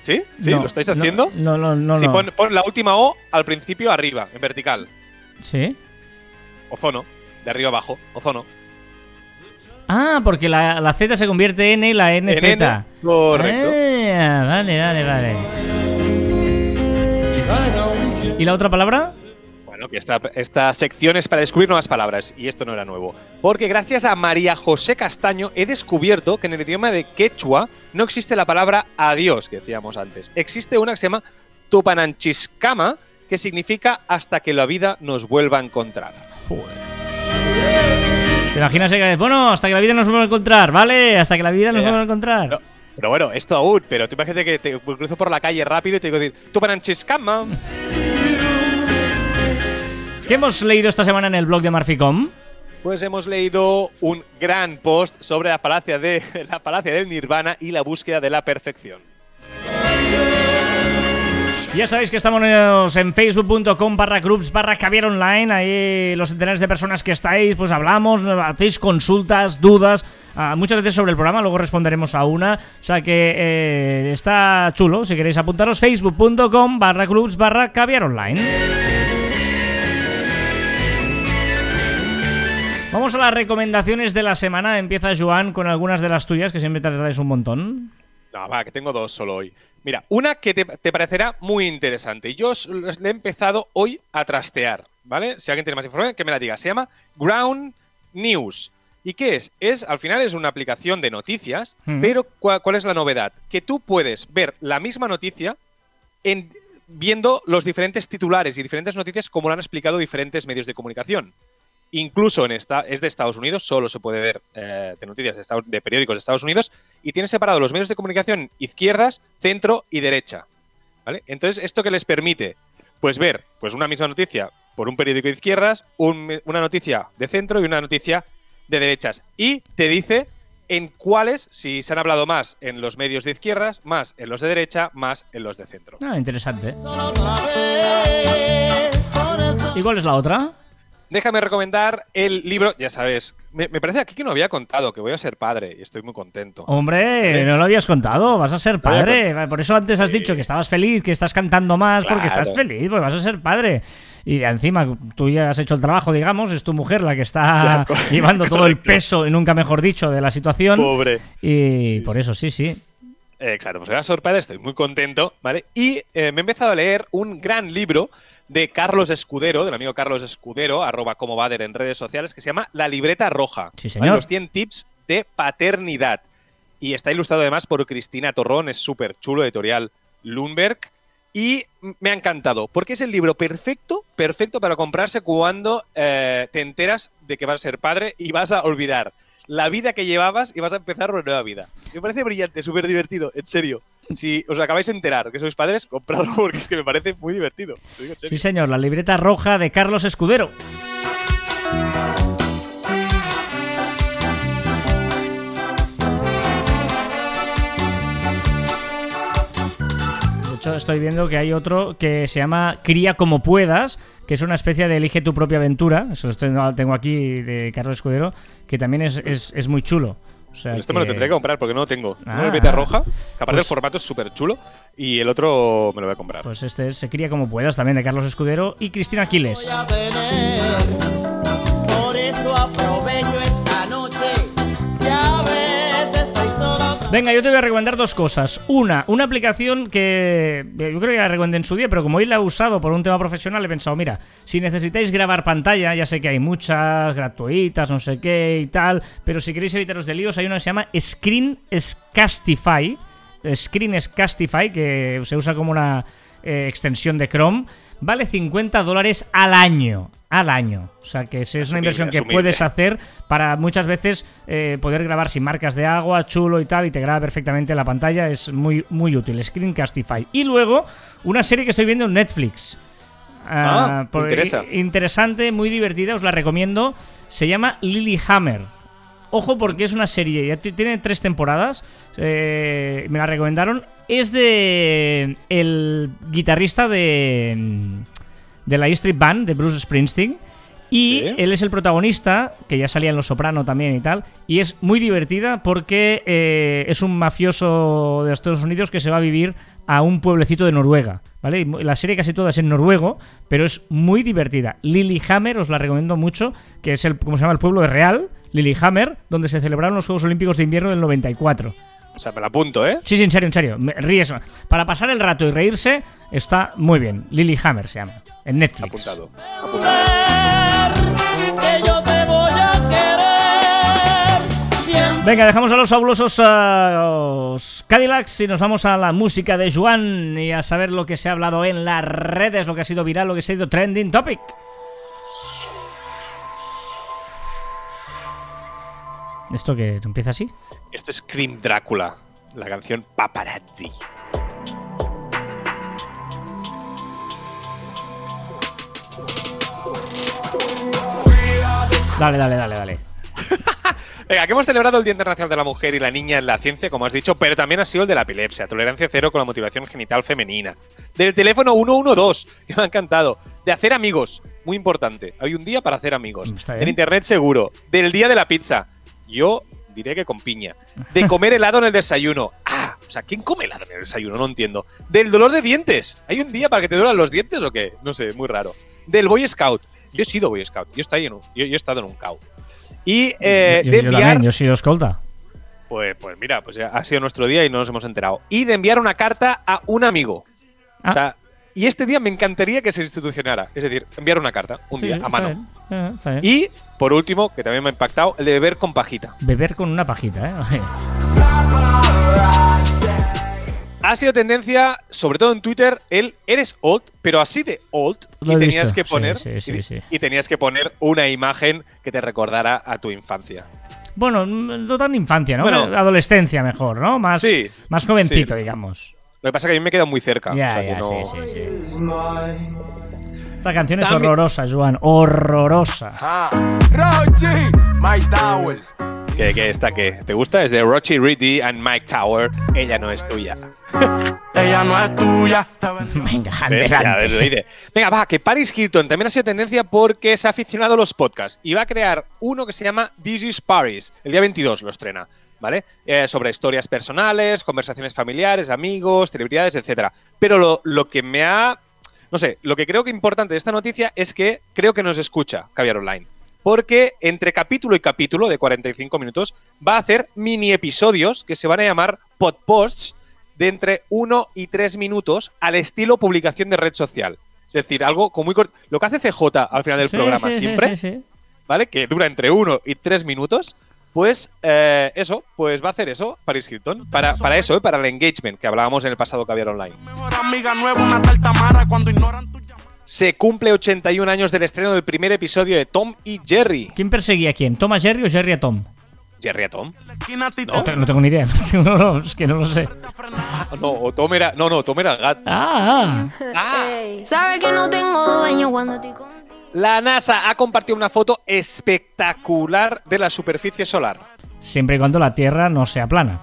¿Sí? ¿Sí? No, ¿Lo estáis haciendo? No, no, no. si no. pon, pon la última O al principio arriba, en vertical. ¿Sí? Ozono. De arriba abajo. Ozono. Ah, porque la, la Z se convierte en la N En Z. N, correcto. Ah, vale, vale, vale. ¿Y la otra palabra? Bueno, que esta, esta sección es para descubrir nuevas palabras, y esto no era nuevo. Porque gracias a María José Castaño he descubierto que en el idioma de quechua no existe la palabra adiós, que decíamos antes. Existe una que se llama tupananchiscama, que significa hasta que la vida nos vuelva a encontrar. Joder. ¿Te imaginas que bueno, hasta que la vida nos vuelva a encontrar, ¿vale? Hasta que la vida nos Ya. vuelva a encontrar. No, pero bueno, esto aún, pero tú imagínate que te cruzo por la calle rápido y te digo decir, tú para chiscama. [laughs] ¿Qué hemos leído esta semana en el blog de Marficom? Pues hemos leído un gran post sobre la palacia, de, [laughs] la palacia del Nirvana y la búsqueda de la perfección. Ya sabéis que estamos en facebook.com barra groups barra caviar online. Ahí los centenares de personas que estáis, pues hablamos, hacéis consultas, dudas, ah, muchas veces sobre el programa, luego responderemos a una. O sea que eh, está chulo. Si queréis apuntaros, facebook.com barra groups barra caviar online. Vamos a las recomendaciones de la semana. Empieza Joan con algunas de las tuyas, que siempre te traes un montón. No, va, que tengo dos solo hoy. Mira, una que te, te parecerá muy interesante. Yo os- le he empezado hoy a trastear, ¿vale? Si alguien tiene más información, que me la diga. Se llama Ground News. ¿Y qué es? Es, al final es una aplicación de noticias, Mm. pero ¿cuál, cuál es la novedad? Que tú puedes ver la misma noticia en, viendo los diferentes titulares y diferentes noticias como lo han explicado diferentes medios de comunicación. Incluso en esta, es de Estados Unidos, solo se puede ver eh, de noticias de, Estados- de periódicos de Estados Unidos y tiene separado los medios de comunicación izquierdas, centro y derecha. ¿Vale? Entonces, ¿esto que les permite? Pues ver pues una misma noticia por un periódico de izquierdas, un- una noticia de centro y una noticia de derechas. Y te dice en cuáles, si se han hablado más en los medios de izquierdas, más en los de derecha, más en los de centro. Ah, interesante. ¿Y cuál es la otra? Déjame recomendar el libro, ya sabes, me, me parece aquí que no había contado que voy a ser padre y estoy muy contento. Hombre, no lo habías contado, vas a ser padre. Por eso antes has dicho que estabas feliz, que estás cantando más, porque estás feliz, pues vas a ser padre. Y encima, tú ya has hecho el trabajo, digamos, es tu mujer la que está [laughs] [laughs] llevando todo el peso, y nunca mejor dicho, de la situación. Pobre. Y por eso, sí, sí. Exacto, pues voy a ser padre, estoy muy contento, ¿vale? Y eh, me he empezado a leer un gran libro de Carlos Escudero, del amigo Carlos Escudero, arroba como Bader en redes sociales, que se llama La libreta roja. Sí, ¿vale? señor. Los 100 tips de paternidad. Y está ilustrado además por Cristina Torrón, es súper chulo, editorial Lundberg. Y me ha encantado, porque es el libro perfecto, perfecto para comprarse cuando eh, te enteras de que vas a ser padre y vas a olvidar la vida que llevabas y vas a empezar una nueva vida. Me parece brillante, súper divertido, en serio. Si os acabáis de enterar que sois padres, compradlo [laughs] porque es que me parece muy divertido. Digo. Sí, señor, la libreta roja de Carlos Escudero. De hecho, estoy viendo que hay otro que se llama Cría como puedas, que es una especie de Elige tu propia aventura. Eso lo tengo aquí de Carlos Escudero, que también es, es- es muy chulo. O sea Pero este me lo tendré que comprar porque no lo tengo. Tengo Ah, la libreta roja, que aparte pues- el formato es súper chulo, y el otro me lo voy a comprar. Pues este es Se cría como puedas, también de Carlos Escudero y Cristina Aquiles. voy a tener. Por eso aprovecho esta Venga, yo te voy a recomendar dos cosas. Una, una aplicación que eh, yo creo que la recomendé en su día, pero como hoy la he usado por un tema profesional, he pensado, mira, si necesitáis grabar pantalla, ya sé que hay muchas gratuitas, no sé qué y tal, pero si queréis evitaros de líos, hay una que se llama Screen Scastify. Screen Scastify, que se usa como una eh, extensión de Chrome. Vale 50 dólares al año. Al año. O sea que es, es una Asumible, inversión que puedes hacer para muchas veces eh, poder grabar sin marcas de agua, chulo y tal, y te graba perfectamente la pantalla. Es muy, muy útil. Screencastify. Y luego, una serie que estoy viendo en Netflix. Ah, me interesa. Interesante, muy divertida, os la recomiendo. Se llama Lilyhammer. Ojo porque es una serie, ya tiene tres temporadas, eh, me la recomendaron. Es de el guitarrista de, de la E Street Band, de Bruce Springsteen. Y Sí. él es el protagonista, que ya salía en Los Soprano también y tal. Y es muy divertida porque eh, es un mafioso de Estados Unidos que se va a vivir a un pueblecito de Noruega. ¿Vale? Y la serie casi toda es en noruego, pero es muy divertida. Lilyhammer, os la recomiendo mucho, que es el, ¿cómo se llama? El pueblo de Real, Lilyhammer, donde se celebraron los Juegos Olímpicos de Invierno del 94. O sea, me la apunto, ¿eh? Sí, sí, en serio, en serio. Me- Ríes. Para pasar el rato y reírse, está muy bien. Lilyhammer se llama. En Netflix. Apuntado. Que yo te voy a querer. Siempre. Venga, dejamos a los fabulosos los Cadillacs y nos vamos a la música de Juan y a saber lo que se ha hablado en las redes, lo que ha sido viral, lo que ha sido trending topic. ¿Esto que empieza así? Esto es Scream Drácula, la canción Paparazzi. Dale, dale, dale, dale. [laughs] Venga, que hemos celebrado el Día Internacional de la Mujer y la Niña en la Ciencia, como has dicho, pero también ha sido el de la epilepsia, tolerancia cero con la motivación genital femenina. Del teléfono 112, [laughs] que me ha encantado. De hacer amigos, muy importante. Hay un día para hacer amigos. En internet seguro. Del día de la pizza. Yo diré que con piña. De comer [laughs] helado en el desayuno. Ah, o sea, ¿quién come helado en el desayuno? No entiendo. Del dolor de dientes. ¿Hay un día para que te duelan los dientes o qué? No sé, muy raro. Del Boy Scout. Yo he sido Boy Scout. Yo, estoy en un- yo, yo he estado en un CAU. Y eh, yo, de yo enviar. también, yo he sido escolta. Pues, pues mira, pues ha sido nuestro día y no nos hemos enterado. Y de enviar una carta a un amigo. Ah. O sea, y este día me encantaría que se institucionara. Es decir, enviar una carta, un Sí, día, a está mano. bien, eh, está bien. Y, por último, que también me ha impactado, el de beber con pajita. Beber con una pajita, ¿eh? [laughs] Ha sido tendencia, sobre todo en Twitter, el eres old, pero así de old. Lo y he tenías visto, que poner. sí, sí, y, sí. y tenías que poner una imagen que te recordara a tu infancia. Bueno, no tan infancia, ¿no? Bueno. Adolescencia mejor, ¿no? Más, Sí, más jovencito, sí. digamos. Lo que pasa es que a mí me queda muy cerca. Ya, o sea que ya, no- sí, sí, sí. Esta canción es horrorosa, Joan. Horrorosa. Ah, Rochi, My Tower. ¿Qué, qué está qué? ¿Te gusta? Es de Rochi Riddy and Mike Tower. Ella no es tuya. [laughs] Ella no es tuya. Venga, adelante. Venga, va, que Paris Hilton también ha sido tendencia porque es aficionado a los podcasts y va a crear uno que se llama This is Paris. El día 22 lo estrena, ¿vale? Eh, sobre historias personales, conversaciones familiares, amigos, celebridades, etcétera. Pero lo, lo que me ha. No sé, lo que creo que importante de esta noticia es que creo que nos escucha Caviar Online. Porque entre capítulo y capítulo de 45 minutos va a hacer mini episodios que se van a llamar podposts de entre 1 y 3 minutos al estilo publicación de red social. Es decir, algo como muy corto. Lo que hace CJ al final del Sí, programa sí, siempre, sí, sí. ¿vale? Que dura entre 1 y 3 minutos. Pues eh, eso, pues va a hacer eso Paris Hilton. Para, para eso, ¿eh? para el engagement que hablábamos en el pasado Caviar Online. Se cumple 81 años del estreno del primer episodio de Tom y Jerry. ¿Quién perseguía a quién? ¿Tom a Jerry o Jerry a Tom? ¿Jerry a Tom? No. te No tengo ni idea. [laughs] No, no, es que no lo sé. Ah, no, o Tom era. No, no, Tom era el gato. Ah, ah. Ah. Sabe que no tengo dueño cuando contigo. La NASA ha compartido una foto espectacular de la superficie solar. Siempre y cuando la Tierra no sea plana.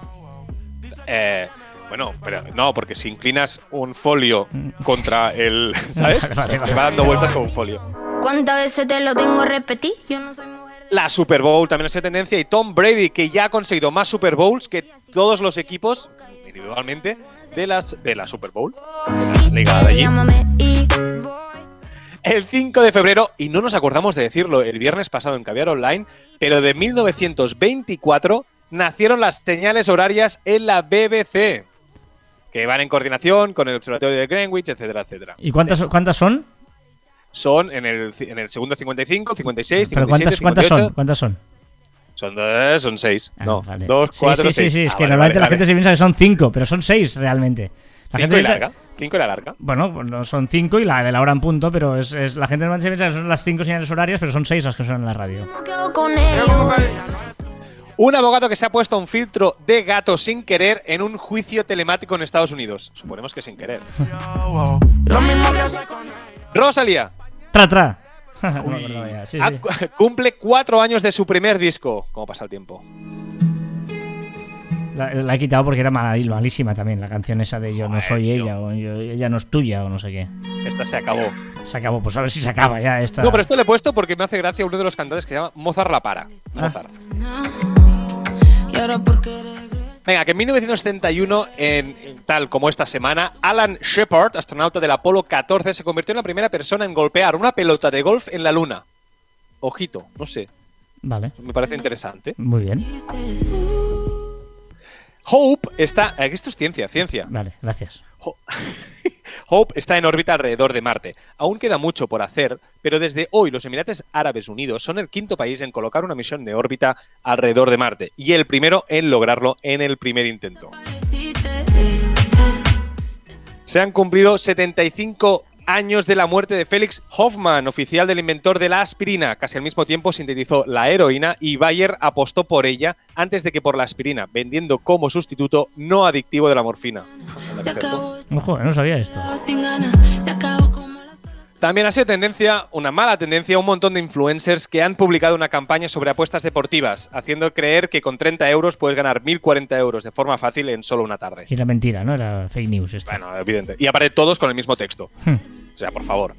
Eh, bueno, pero no, porque si inclinas un folio contra el. [laughs] ¿Sabes? O sea, es vale, que va dando vueltas con un folio. ¿Cuántas veces te lo tengo a repetir? Yo no soy mujer. La Super Bowl también sido tendencia y Tom Brady, que ya ha conseguido más Super Bowls que todos los equipos individualmente de, las, de la Super Bowl. Ligada allí. El 5 de febrero, y no nos acordamos de decirlo el viernes pasado en Caviar Online, pero de 1924 nacieron las señales horarias en la BBC, que van en coordinación con el Observatorio de Greenwich, etcétera, etcétera. ¿Y cuántas, cuántas son? Son en el, en el segundo 55, 56, ¿Pero 57, cuántas, cuántas 58. son? ¿Cuántas son? Son dos, son seis. Ah, no, vale. dos, Sí, cuatro, sí, sí, seis. sí, es Ah, que vale, normalmente vale, la gente se piensa que son cinco, pero son seis realmente. La Cinco gente y larga. Cinco y la larga. Bueno, pues no son cinco y la de la hora en punto, pero es, es- la gente normalmente se piensa que son las cinco señales horarias, pero son seis las que son en la radio. Un abogado que se ha puesto un filtro de gato sin querer en un juicio telemático en Estados Unidos. Suponemos que sin querer. Rosalía ¡Tra, tra! [laughs] No sí, sí. cumple cuatro años de su primer disco. ¿Cómo pasa el tiempo? La, la he quitado porque era mal- malísima también, la canción esa de Yo no soy tío. ella, o yo- ella no es tuya, o no sé qué. Esta se acabó. Se acabó, pues a ver si se acaba ya esta. No, pero esto le he puesto porque me hace gracia uno de los cantantes que se llama Mozart La Para. Ah. Mozart. Venga, que en 1971, en, en tal como esta semana, Alan Shepard, astronauta del Apolo 14, se convirtió en la primera persona en golpear una pelota de golf en la Luna. Ojito, no sé, Vale, me parece interesante. muy bien. Hope está. Esto es ciencia, ciencia. Vale, gracias. Ho- [laughs] Hope está en órbita alrededor de Marte. Aún queda mucho por hacer, pero desde hoy los Emiratos Árabes Unidos son el quinto país en colocar una misión de órbita alrededor de Marte y el primero en lograrlo en el primer intento. Se han cumplido 75 años de la muerte de Félix Hoffman, oficial del inventor de la aspirina. Casi al mismo tiempo sintetizó la heroína y Bayer apostó por ella antes de que por la aspirina, vendiendo como sustituto no adictivo de la morfina. Ojo, no sabía esto. También ha sido tendencia, una mala tendencia, un montón de influencers que han publicado una campaña sobre apuestas deportivas, haciendo creer que con 30 euros puedes ganar 1.040 euros de forma fácil en solo una tarde. Y era mentira, ¿no? Era fake news esto. Bueno, evidente. Y aparte todos con el mismo texto. Hmm. O sea, por favor.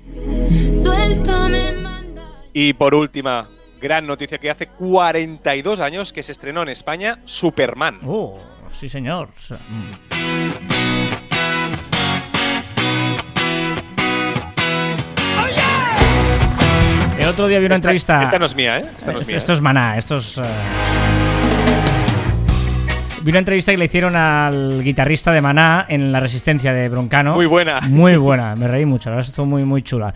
Y por última, gran noticia que hace 42 años que se estrenó en España Superman. Oh, sí, señor. O sea, mm. El otro día vi una Esta- entrevista. Esta no es mía, ¿eh? Esta no es esto, mía. esto es maná, esto es. eh, Vi una entrevista que le hicieron al guitarrista de Maná en La Resistencia de Broncano. Muy buena. Muy [laughs] buena, me reí mucho, la verdad estuvo muy, muy chula.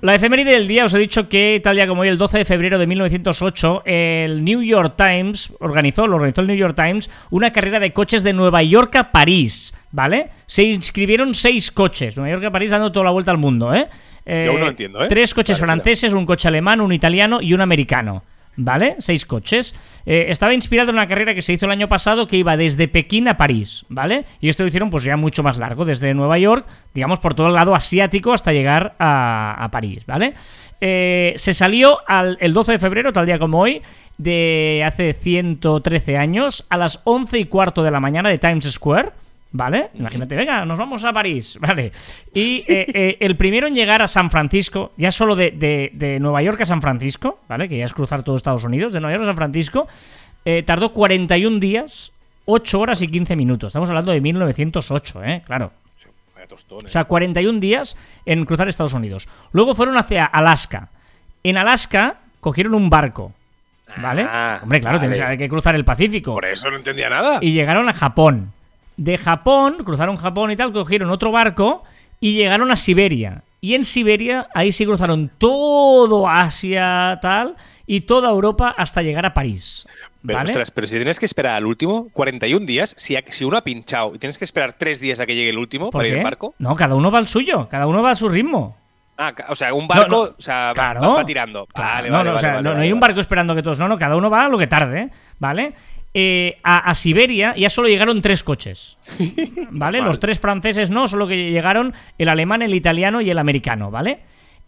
La efeméride del día, os he dicho que tal día como hoy, el 12 de febrero de 1908, el New York Times organizó, lo organizó el New York Times, una carrera de coches de Nueva York a París, ¿vale? Se inscribieron seis coches, Nueva York a París dando toda la vuelta al mundo, ¿eh? Yo aún no entiendo, ¿eh? Tres coches Vale, franceses, un coche alemán, un italiano y un americano. ¿Vale? Seis coches. Eh, estaba inspirado en una carrera que se hizo el año pasado que iba desde Pekín a París, ¿vale? Y esto lo hicieron pues ya mucho más largo, desde Nueva York, digamos por todo el lado asiático hasta llegar a, a París, ¿vale? Eh, se salió al, el 12 de febrero, tal día como hoy, de hace 113 años, a las 11 y cuarto de la mañana de Times Square. ¿Vale? Imagínate, venga, nos vamos a París, [laughs] ¿vale? Y eh, eh, el primero en llegar a San Francisco, ya solo de, de- de Nueva York a San Francisco, ¿vale? Que ya es cruzar todo Estados Unidos, de Nueva York a San Francisco, eh, tardó 41 días, 8 horas y 15 minutos. Estamos hablando de 1908, ¿eh? Claro. O ¿eh? sea, 41 días en cruzar Estados Unidos. Luego fueron hacia Alaska. En Alaska cogieron un barco, ¿vale? Ah, Hombre, claro, vale. tienes que cruzar el Pacífico Por eso no entendía nada. y llegaron a Japón. De Japón, cruzaron Japón y tal, cogieron otro barco y llegaron a Siberia. Y en Siberia, ahí sí cruzaron todo Asia, tal, y toda Europa hasta llegar a París. Pero, ¿Vale? ostras, pero si tienes que esperar al último, 41 días, si, uno ha pinchado y tienes que esperar 3 días a que llegue el último ¿Por para ir qué? en barco. No, cada uno va al suyo, cada uno va a su ritmo. Ah, o sea, un barco, No, no. o sea, va- Claro. va, va tirando. Claro, Vale, no, vale, no, o sea, no, hay un barco esperando que todos. No, no, cada uno va a lo que tarde, ¿vale? Eh, a, a Siberia ya solo llegaron tres coches. [laughs] ¿Vale? Los tres franceses no, solo que llegaron el alemán, el italiano y el americano, ¿vale?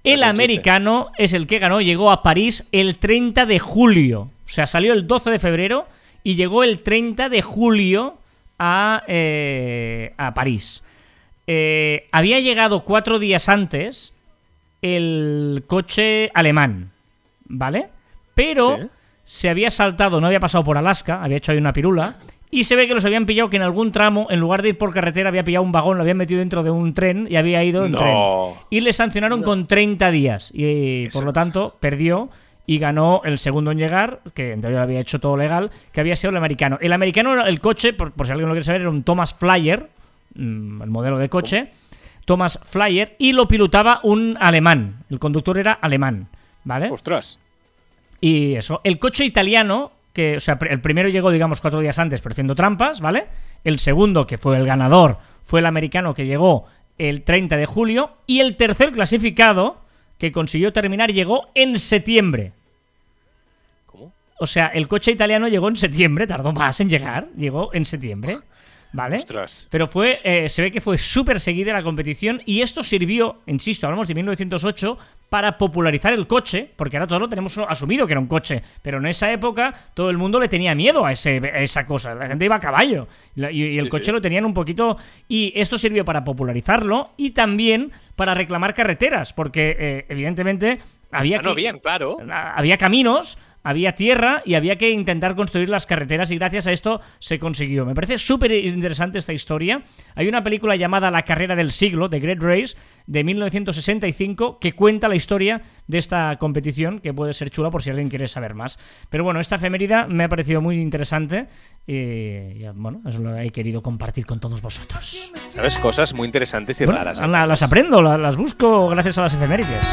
El americano es el que ganó, llegó a París el 30 de julio. O sea, salió el 12 de febrero y llegó el 30 de julio a, eh, a París. Eh, había llegado cuatro días antes el coche alemán, ¿vale? Pero Sí. Se había saltado, no había pasado por Alaska, había hecho ahí una pirula, y se ve que los habían pillado que en algún tramo, en lugar de ir por carretera, había pillado un vagón, lo habían metido dentro de un tren y había ido en No. tren. Y le sancionaron con 30 días, y por lo tanto perdió y ganó el segundo en llegar, que en teoría había hecho todo legal, que había sido el americano. El americano, el coche, por, por si alguien lo quiere saber, era un Thomas Flyer, mm, el modelo de coche, Thomas Flyer, y lo pilotaba un alemán. El conductor era alemán, ¿vale? Ostras. Y eso. El coche italiano, que, o sea, el primero llegó, digamos, cuatro días antes, pero haciendo trampas, ¿vale? El segundo, que fue el ganador, fue el americano que llegó el 30 de julio. Y el tercer clasificado, que consiguió terminar, llegó en septiembre. ¿Cómo? O sea, el coche italiano llegó en septiembre, tardó más en llegar, llegó en septiembre, ¿vale? Ostras. Pero fue, eh, se ve que fue súper seguida la competición y esto sirvió, insisto, hablamos de 1908, para popularizar el coche, porque ahora todos lo tenemos asumido que era un coche, pero en esa época todo el mundo le tenía miedo a, ese, a esa cosa, la gente iba a caballo y, el Sí, coche sí. lo tenían un poquito... Y esto sirvió para popularizarlo y también para reclamar carreteras, porque eh, evidentemente había Ah, no, que- bien, claro. Ah, había caminos, había tierra y había que intentar construir las carreteras y gracias a esto se consiguió. Me parece súper interesante esta historia. Hay una película llamada La carrera del siglo, The Great Race, de 1965, que cuenta la historia de esta competición, que puede ser chula por si alguien quiere saber más. Pero bueno, esta efeméride me ha parecido muy interesante y, y, bueno, eso lo he querido compartir con todos vosotros. Sabes cosas muy interesantes y Bueno, raras. ¿eh? la- las aprendo, la- las busco gracias a las efemérides.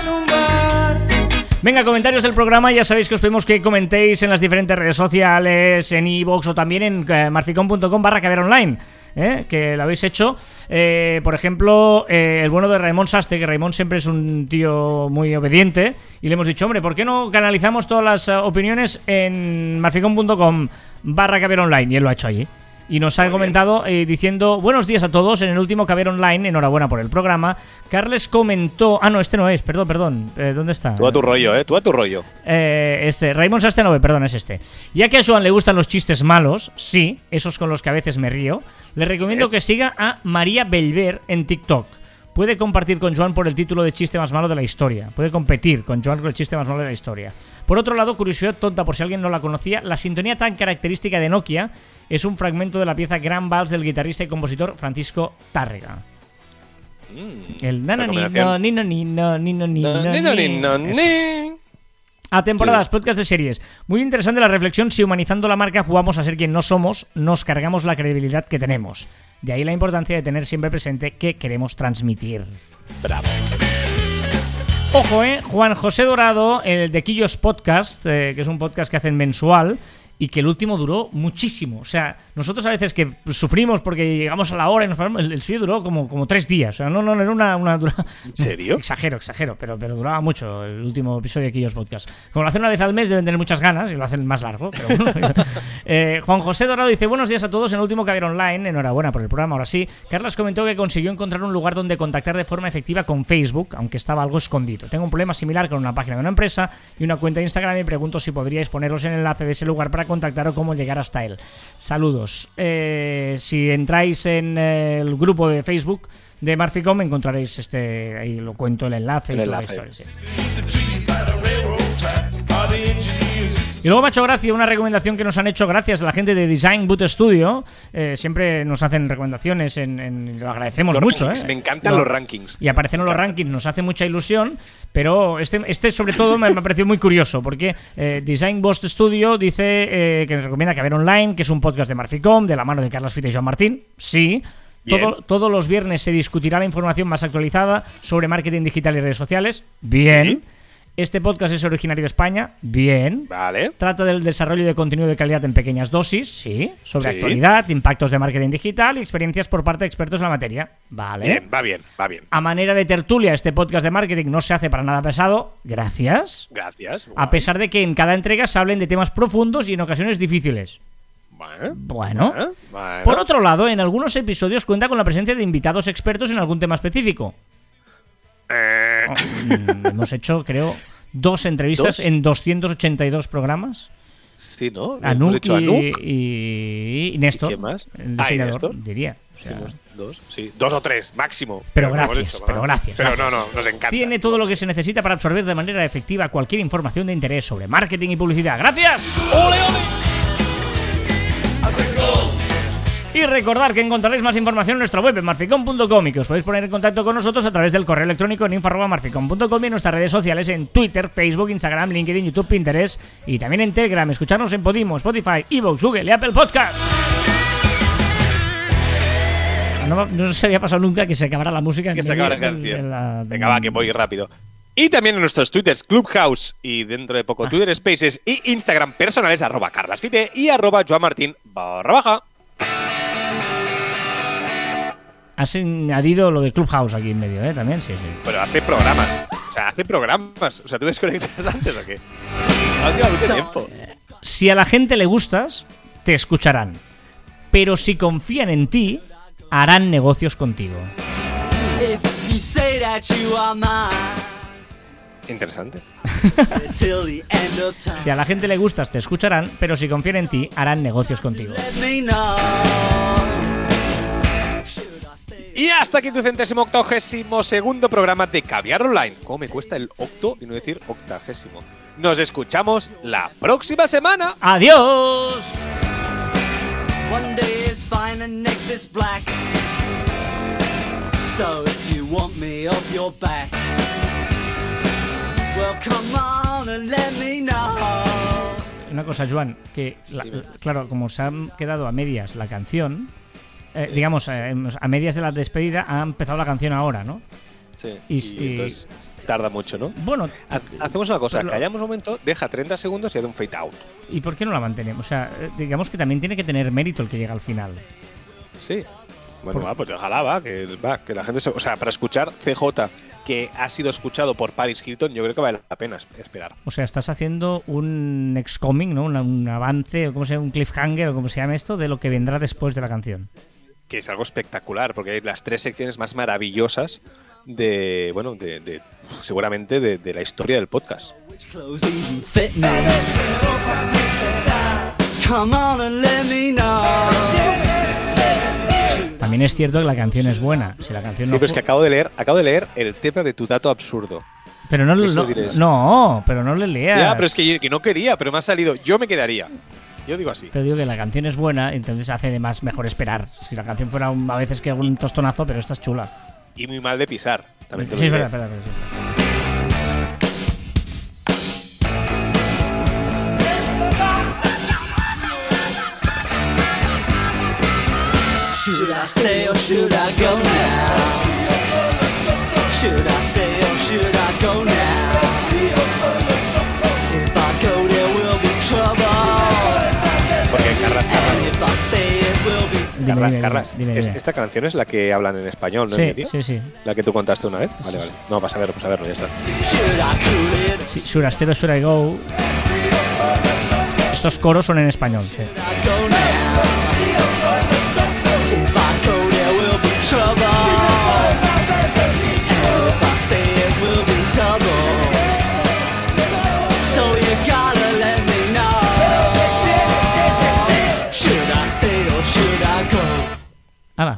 Venga, comentarios del programa. Ya sabéis que os pedimos que comentéis en las diferentes redes sociales, en iVoox o también en eh, marficon.com barra caber online. ¿eh? que lo habéis hecho. Eh, por ejemplo, eh, el bueno de Raymond Saste, que Raymond siempre es un tío muy obediente, y le hemos dicho, hombre, ¿por qué no canalizamos todas las eh, opiniones en marficom.com barra caber online? Y él lo ha hecho allí. Y nos ha comentado eh, diciendo buenos días a todos en el último Caber Online, enhorabuena por el programa. Carles comentó, ah no, este no es, perdón, perdón, eh, ¿dónde está? Tú a tu rollo, ¿eh? Tú a tu rollo. Eh, este, Raymond Sastenove, perdón, es este. Ya que a Joan le gustan los chistes malos, sí, esos con los que a veces me río, le recomiendo que siga a María Belver en TikTok. Puede compartir con Joan por el título de chiste más malo de la historia. Puede competir con Joan con el chiste más malo de la historia. Por otro lado, curiosidad tonta por si alguien no la conocía, la sintonía tan característica de Nokia es un fragmento de la pieza Gran Vals del guitarrista y compositor Francisco Tárrega. El nananino, recomendación. nino, nino, nino, nino, Ni, no, ni, no, Eso. ni. A temporadas, podcast de series. Muy interesante la reflexión si humanizando la marca jugamos a ser quien no somos, nos cargamos la credibilidad que tenemos. De ahí la importancia de tener siempre presente qué queremos transmitir. Bravo. Ojo, eh, Juan José Dorado, el de Quillos Podcast, eh, que es un podcast que hacen mensual y que el último duró muchísimo. O sea, nosotros a veces que sufrimos porque llegamos a la hora y nos paramos, el, el suyo duró como, como tres días. O sea, no, no, era una... una dura- ¿En serio? [laughs] Exagero, exagero, pero, pero duraba mucho el último episodio de Quillos Podcast. Como lo hacen una vez al mes, deben tener muchas ganas y lo hacen más largo. Pero bueno. [laughs] Eh, Juan José Dorado dice: Buenos días a todos en el último Caber Online. Enhorabuena por el programa, ahora sí. Carlos comentó que consiguió encontrar un lugar donde contactar de forma efectiva con Facebook, aunque estaba algo escondido. Tengo un problema similar con una página de una empresa y una cuenta de Instagram y pregunto si podríais poneros el enlace de ese lugar para contactar o cómo llegar hasta él. Saludos. Eh, si entráis en el grupo de Facebook de Marficom encontraréis este ahí lo cuento el enlace El y toda la enlace. historia, sí. Y luego me ha hecho gracia una recomendación que nos han hecho gracias a la gente de Design Boot Studio. Eh, siempre nos hacen recomendaciones, en, en- lo agradecemos Los mucho. rankings, ¿eh? Me encantan Lo- los rankings. Y aparecen en los rankings, nos hace mucha ilusión, pero este, este sobre todo me, me ha parecido muy curioso, porque eh, Design Boot Studio dice eh, que nos recomienda que ver online, que es un podcast de Marficom, de la mano de Carlos Fite y Joan Martín. Sí. Todo- todos los viernes se discutirá la información más actualizada sobre marketing digital y redes sociales. Bien. Este podcast es originario de España. Bien. Vale. Trata del desarrollo de contenido de calidad en pequeñas dosis, sí, sobre Sí. actualidad, impactos de marketing digital y experiencias por parte de expertos en la materia. Vale. Bien, va bien, va bien. A manera de tertulia, este podcast de marketing no se hace para nada pesado. Gracias. Gracias. A pesar de que en cada entrega se hablen de temas profundos y en ocasiones difíciles. Bueno. Bueno. bueno. Por otro lado, en algunos episodios cuenta con la presencia de invitados expertos en algún tema específico. Eh, hemos hecho, creo, dos entrevistas ¿Dos? en 282 programas. sí, ¿no? A Hemos Nuke hecho a y, y- y Néstor. ¿Y quién más? El Ah, ¿y diseñador, Néstor? diría. O sea, Sí, dos, sí. Dos o tres, máximo. Pero gracias, hecho, pero gracias, Pero gracias. no, no, nos encanta. Tiene todo lo que se necesita para absorber de manera efectiva cualquier información de interés sobre marketing y publicidad. ¡Gracias! Y recordar que encontraréis más información en nuestra web en marficom.com y que os podéis poner en contacto con nosotros a través del correo electrónico en info.marficom.com y en nuestras redes sociales en Twitter, Facebook, Instagram, LinkedIn, YouTube, Pinterest y también en Telegram. Escucharnos en Podimo, Spotify, Evox, Google y Apple Podcast. No, no se había pasado nunca que se acabara la música. en que se medio acaba la canción. la- Venga, va, que voy rápido. Y también en nuestros twitters Clubhouse y dentro de poco Ah. Twitter Spaces y Instagram personales arroba carlasfite y arroba joamartin barra baja. Has añadido lo de Clubhouse aquí en medio, ¿eh? También, sí, sí. Pero hace programas. O sea, hace programas. O sea, ¿tú desconectas antes o qué? No lleva mucho tiempo. Si a la gente le gustas, te escucharán. Pero si confían en ti, harán negocios contigo. If you say that you are mine Interesante. [laughs] Si a la gente le gustas, te escucharán, pero si confían en ti, harán negocios contigo. Y hasta aquí tu centésimo octogésimo segundo programa de Caviar Online. ¿Cómo me cuesta el octo y no decir octagésimo? Nos escuchamos la próxima semana. ¡Adiós! One day is fine and next is black. So if you want me off your back, well come on and let me know. Una cosa, Joan, que la- claro, como se han quedado a medias la canción, eh, digamos, eh, a medias de la despedida, ha empezado la canción ahora, ¿no? Sí. Y- Y, y- entonces tarda mucho, ¿no? Bueno, Ha- Hacemos una cosa, callamos un momento, deja 30 segundos y hace un fade out. ¿y por qué no la mantenemos? O sea, eh, digamos que también tiene que tener mérito el que llega al final. Sí. Bueno, va, pues ojalá va que, va, que la gente se. O sea, para escuchar CJ, que ha sido escuchado por Paris Hilton, yo creo que vale la pena es- esperar. O sea, estás haciendo un next coming, ¿no? Un avance, o como se llama, un cliffhanger, o como se llama esto, de lo que vendrá después de la canción. Que es algo espectacular, porque hay las tres secciones más maravillosas de. Bueno, de. de- seguramente de, de la historia del podcast. También es cierto que la canción es buena. Si la canción Sí, no pero es que acabo de leer, acabo de leer el tema de tu dato absurdo. pero no, eso no, no, pero no le leas. Ya, pero es que, que no quería, pero me ha salido. Yo me quedaría. Yo digo así. Pero digo que la canción es buena, entonces hace de más mejor esperar. Si la canción fuera un- a veces que un tostonazo, pero esta es chula. Y muy mal de pisar. También te Sí, es verdad, espera, espera, sí. Should I stay or should I go now? Should I stay or should I go now? Carlas. Dime, Carlas, dime, Carlas, dime, es- dime. esta canción es la que hablan en español, ¿no? Sí, sí, sí. La que tú contaste una vez. Vale, vale. No, vas a verlo, vas a verlo, ya está. Sí, or should I go? Estos coros son en español, sí.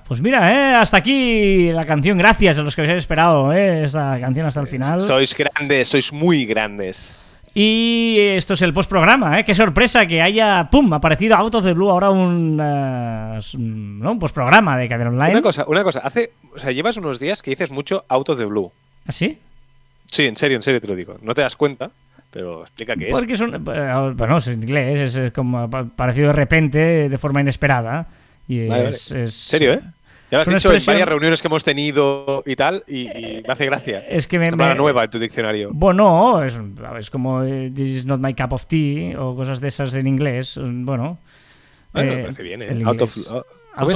Pues mira, ¿eh? hasta aquí la canción. Gracias a los que habéis esperado ¿eh? esta canción hasta el final. Sois grandes, sois muy grandes. Y esto es el postprograma, ¿eh? Qué sorpresa que haya, ¡pum!, aparecido out of the blue ahora un, eh, s- ¿no? un postprograma de Cadena Online. Una cosa, una cosa. Hace, o sea, llevas unos días que dices mucho out of the blue. ¿Así? Sí, en serio, en serio te lo digo. No te das cuenta, pero explica qué es. Porque es un, eh, bueno, es en inglés, es, como pa- parecido de repente, de forma inesperada. Y Vale, vale. es, En serio, ¿eh? Ya lo has dicho en varias reuniones que hemos tenido y tal, y, y me hace gracia. Es que me- me- nueva en tu diccionario. Bueno, es, es como eh, This is not my cup of tea o cosas de esas en inglés. Bueno, Bueno, eh, me parece bien, ¿eh? Out of, out,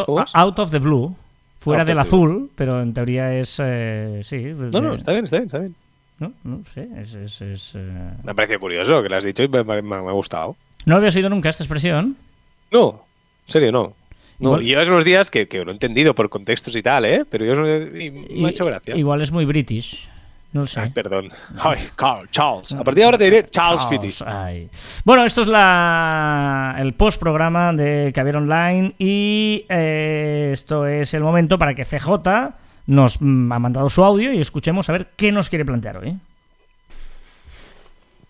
¿Cómo of, es? out of the blue. Fuera del azul, pero en teoría es. eh, sí. pues No, no, está bien, está bien, está bien. no, no sé. Es, es- es, eh, Me ha parecido curioso que lo has dicho y me, me- me ha gustado. No habías oído nunca esta expresión. No, en serio, no. No, Igual- y llevas unos días que, que lo he entendido por contextos y tal, ¿eh? Pero yo y me ha hecho gracia. Igual es muy british. No lo sé. Ay, perdón. [laughs] Ay, Carl, Charles. A partir de ahora te diré Charles, Fitty. ay. Bueno, esto es la, el post-programa de Caviar Online y eh, esto es el momento para que CJ nos mm, ha mandado su audio y escuchemos a ver qué nos quiere plantear hoy.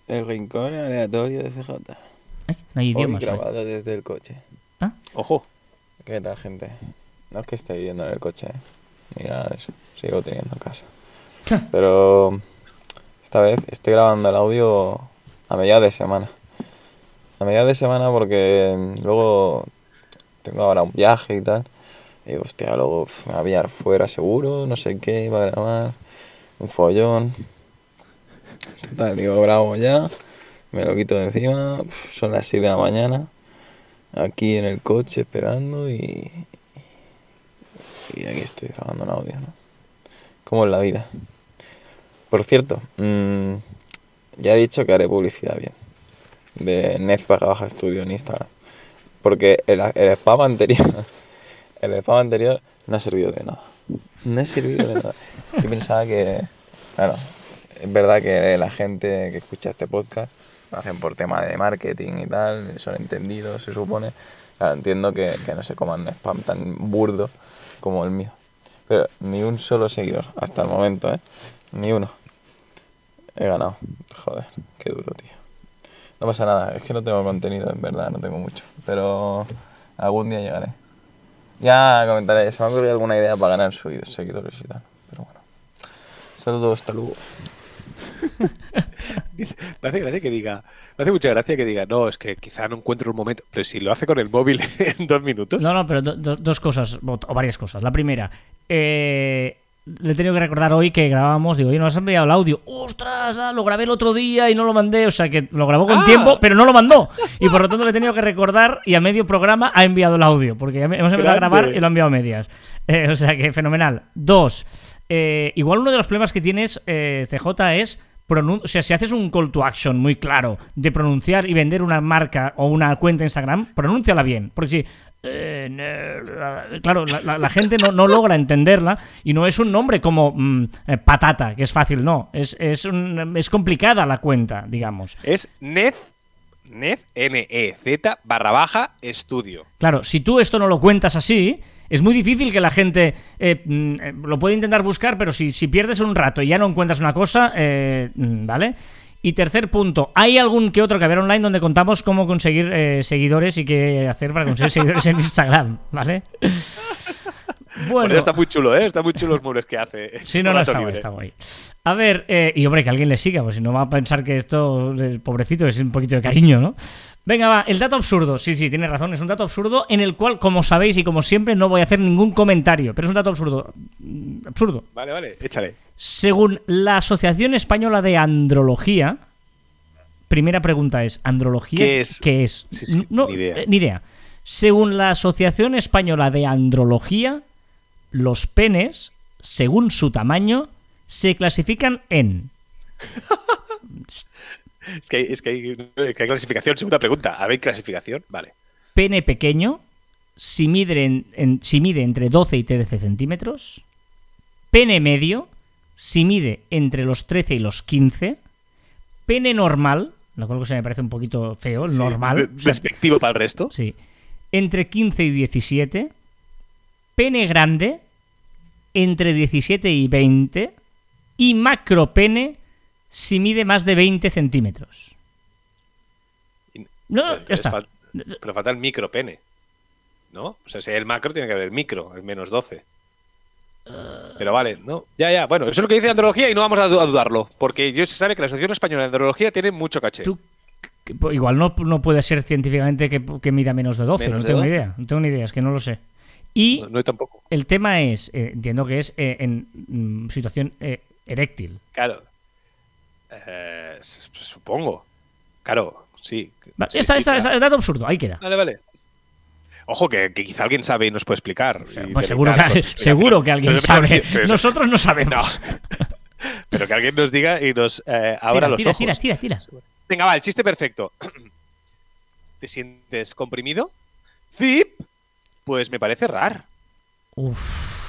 El rincón aleatorio de CJ. Ay, no hay idiomas. hoy. grabado desde el coche. Ojo. ¿Qué tal, gente? No es que esté viviendo en el coche, ¿eh? ni nada de eso. Sigo teniendo casa. Pero esta vez estoy grabando el audio a mediados de semana. A mediados de semana porque mm, luego tengo ahora un viaje y tal. Y digo, hostia, luego me voy a pillar fuera seguro, no sé qué, iba a grabar. Un follón. Total, digo, grabo ya. Me lo quito de encima. Son las 6 de la mañana. Aquí en el coche esperando y. Y aquí estoy grabando un audio, ¿no? Como en la vida. Por cierto, mm, ya he dicho que haré publicidad bien. De Nez barra baja estudio en Instagram. Porque el, el spam anterior. [laughs] El spam anterior no ha servido de nada. No ha servido de nada. Yo pensaba que. Claro, es verdad que la gente que escucha este podcast lo hacen por tema de marketing y tal, son entendidos, se supone. Claro, entiendo que, que no se coman un spam tan burdo como el mío. Pero ni un solo seguidor hasta el momento, ¿eh? Ni uno. He ganado. Joder, qué duro, tío. No pasa nada, es que no tengo contenido, en verdad, no tengo mucho. Pero algún día llegaré. Ya comentaré, se me ha ocurrido alguna idea para ganar su- seguidores y tal. Pero bueno. Saludos, hasta luego. [laughs] [laughs] Me hace gracia que diga. Me hace mucha gracia que diga, no, es que quizá no encuentro un momento. Pero si lo hace con el móvil [laughs] en dos minutos. No, no, pero do- do- dos cosas, o, varias cosas. La primera, eh, le he tenido que recordar hoy que grabábamos, digo, oye, no has enviado el audio. ¡Ostras! ah, lo grabé el otro día y no lo mandé. O sea, que lo grabó con Ah. tiempo, pero no lo mandó. Y por lo tanto le he tenido que recordar y a medio programa ha enviado el audio, porque ya hemos empezado a grabar y lo ha enviado a medias. Eh, o sea, que fenomenal. Dos, eh, igual uno de los problemas que tienes, eh, CJ, es... O sea, si haces un call to action muy claro de pronunciar y vender una marca o una cuenta Instagram, pronúnciala bien. Porque si eh, claro, la, la- la gente no, no logra entenderla y no es un nombre como mm, eh, patata, que es fácil, no. Es, es, un- es complicada la cuenta, digamos. Es Nez, Nez, N-E-Z, barra baja, estudio. Claro, si tú esto no lo cuentas así, es muy difícil que la gente eh, mm, eh, lo puede intentar buscar, pero si, si pierdes un rato y ya no encuentras una cosa, eh, mm, ¿vale? Y tercer punto, ¿hay algún que otro que haber online donde contamos cómo conseguir eh, seguidores y qué hacer para conseguir [laughs] seguidores en Instagram, ¿vale? Por eso está muy chulo, ¿eh? Está muy chulo los muebles que hace. Sí, no, no, está libre. está guay. A ver, eh, y hombre, que alguien le siga, pues si no va a pensar que esto, el pobrecito, es un poquito de cariño, ¿no? Venga, va, el dato absurdo. Sí, sí, tienes razón, es un dato absurdo en el cual, como sabéis y como siempre, no voy a hacer ningún comentario, pero es un dato absurdo. Mm, Absurdo. Vale, vale, échale. Según la Asociación Española de Andrología, primera pregunta es, ¿andrología ¿Qué es? ¿Qué es? Sí, sí, No, ni idea. eh, ni idea. Según la Asociación Española de Andrología, los penes, según su tamaño, se clasifican en Es que, hay, es que, hay, que hay clasificación. Segunda pregunta. ¿Habéis clasificación? Vale. pene pequeño, si mide, en- en- si mide entre 12 y 13 centímetros, pene medio, si mide entre los 13 y los 15, pene normal, lo cual cosa me parece un poquito feo, Sí, normal, de- o sea, para el resto. sí, entre 15 y 17, pene grande, entre 17 y 20, y macropene, si mide más de 20 centímetros. No, ya está. fal- pero falta el micropene. ¿No? O sea, si hay el macro, tiene que haber el micro, el menos 12. Pero vale, ¿no? Ya, ya. Bueno, eso es lo que dice Andrología y no vamos a, du- a dudarlo. Porque yo se sabe que la Asociación Española de Andrología tiene mucho caché. Tú- igual no, no puede ser científicamente que, que mida menos de 12, Menos no de tengo ni 12. idea, no tengo ni idea, es que no lo sé. Y No, no hay tampoco. el tema es, eh, entiendo que es eh, en mm, situación eh, eréctil. Claro. Eh, s- supongo. Claro, sí. Va, Sí, claro. esta- dato absurdo, ahí queda. Vale, vale. Ojo, que, que quizá alguien sabe y nos puede explicar. sea, pues seguro, que, [laughs] seguro que alguien [laughs] sabe. Nosotros no sabemos. No. [laughs] Pero que alguien nos diga y nos abra tira, los tira, ojos. tira, tira, tira. Venga, va, el chiste perfecto. [clears throat] ¿Te sientes comprimido? ¿Zip? Pues me parece raro. Uf.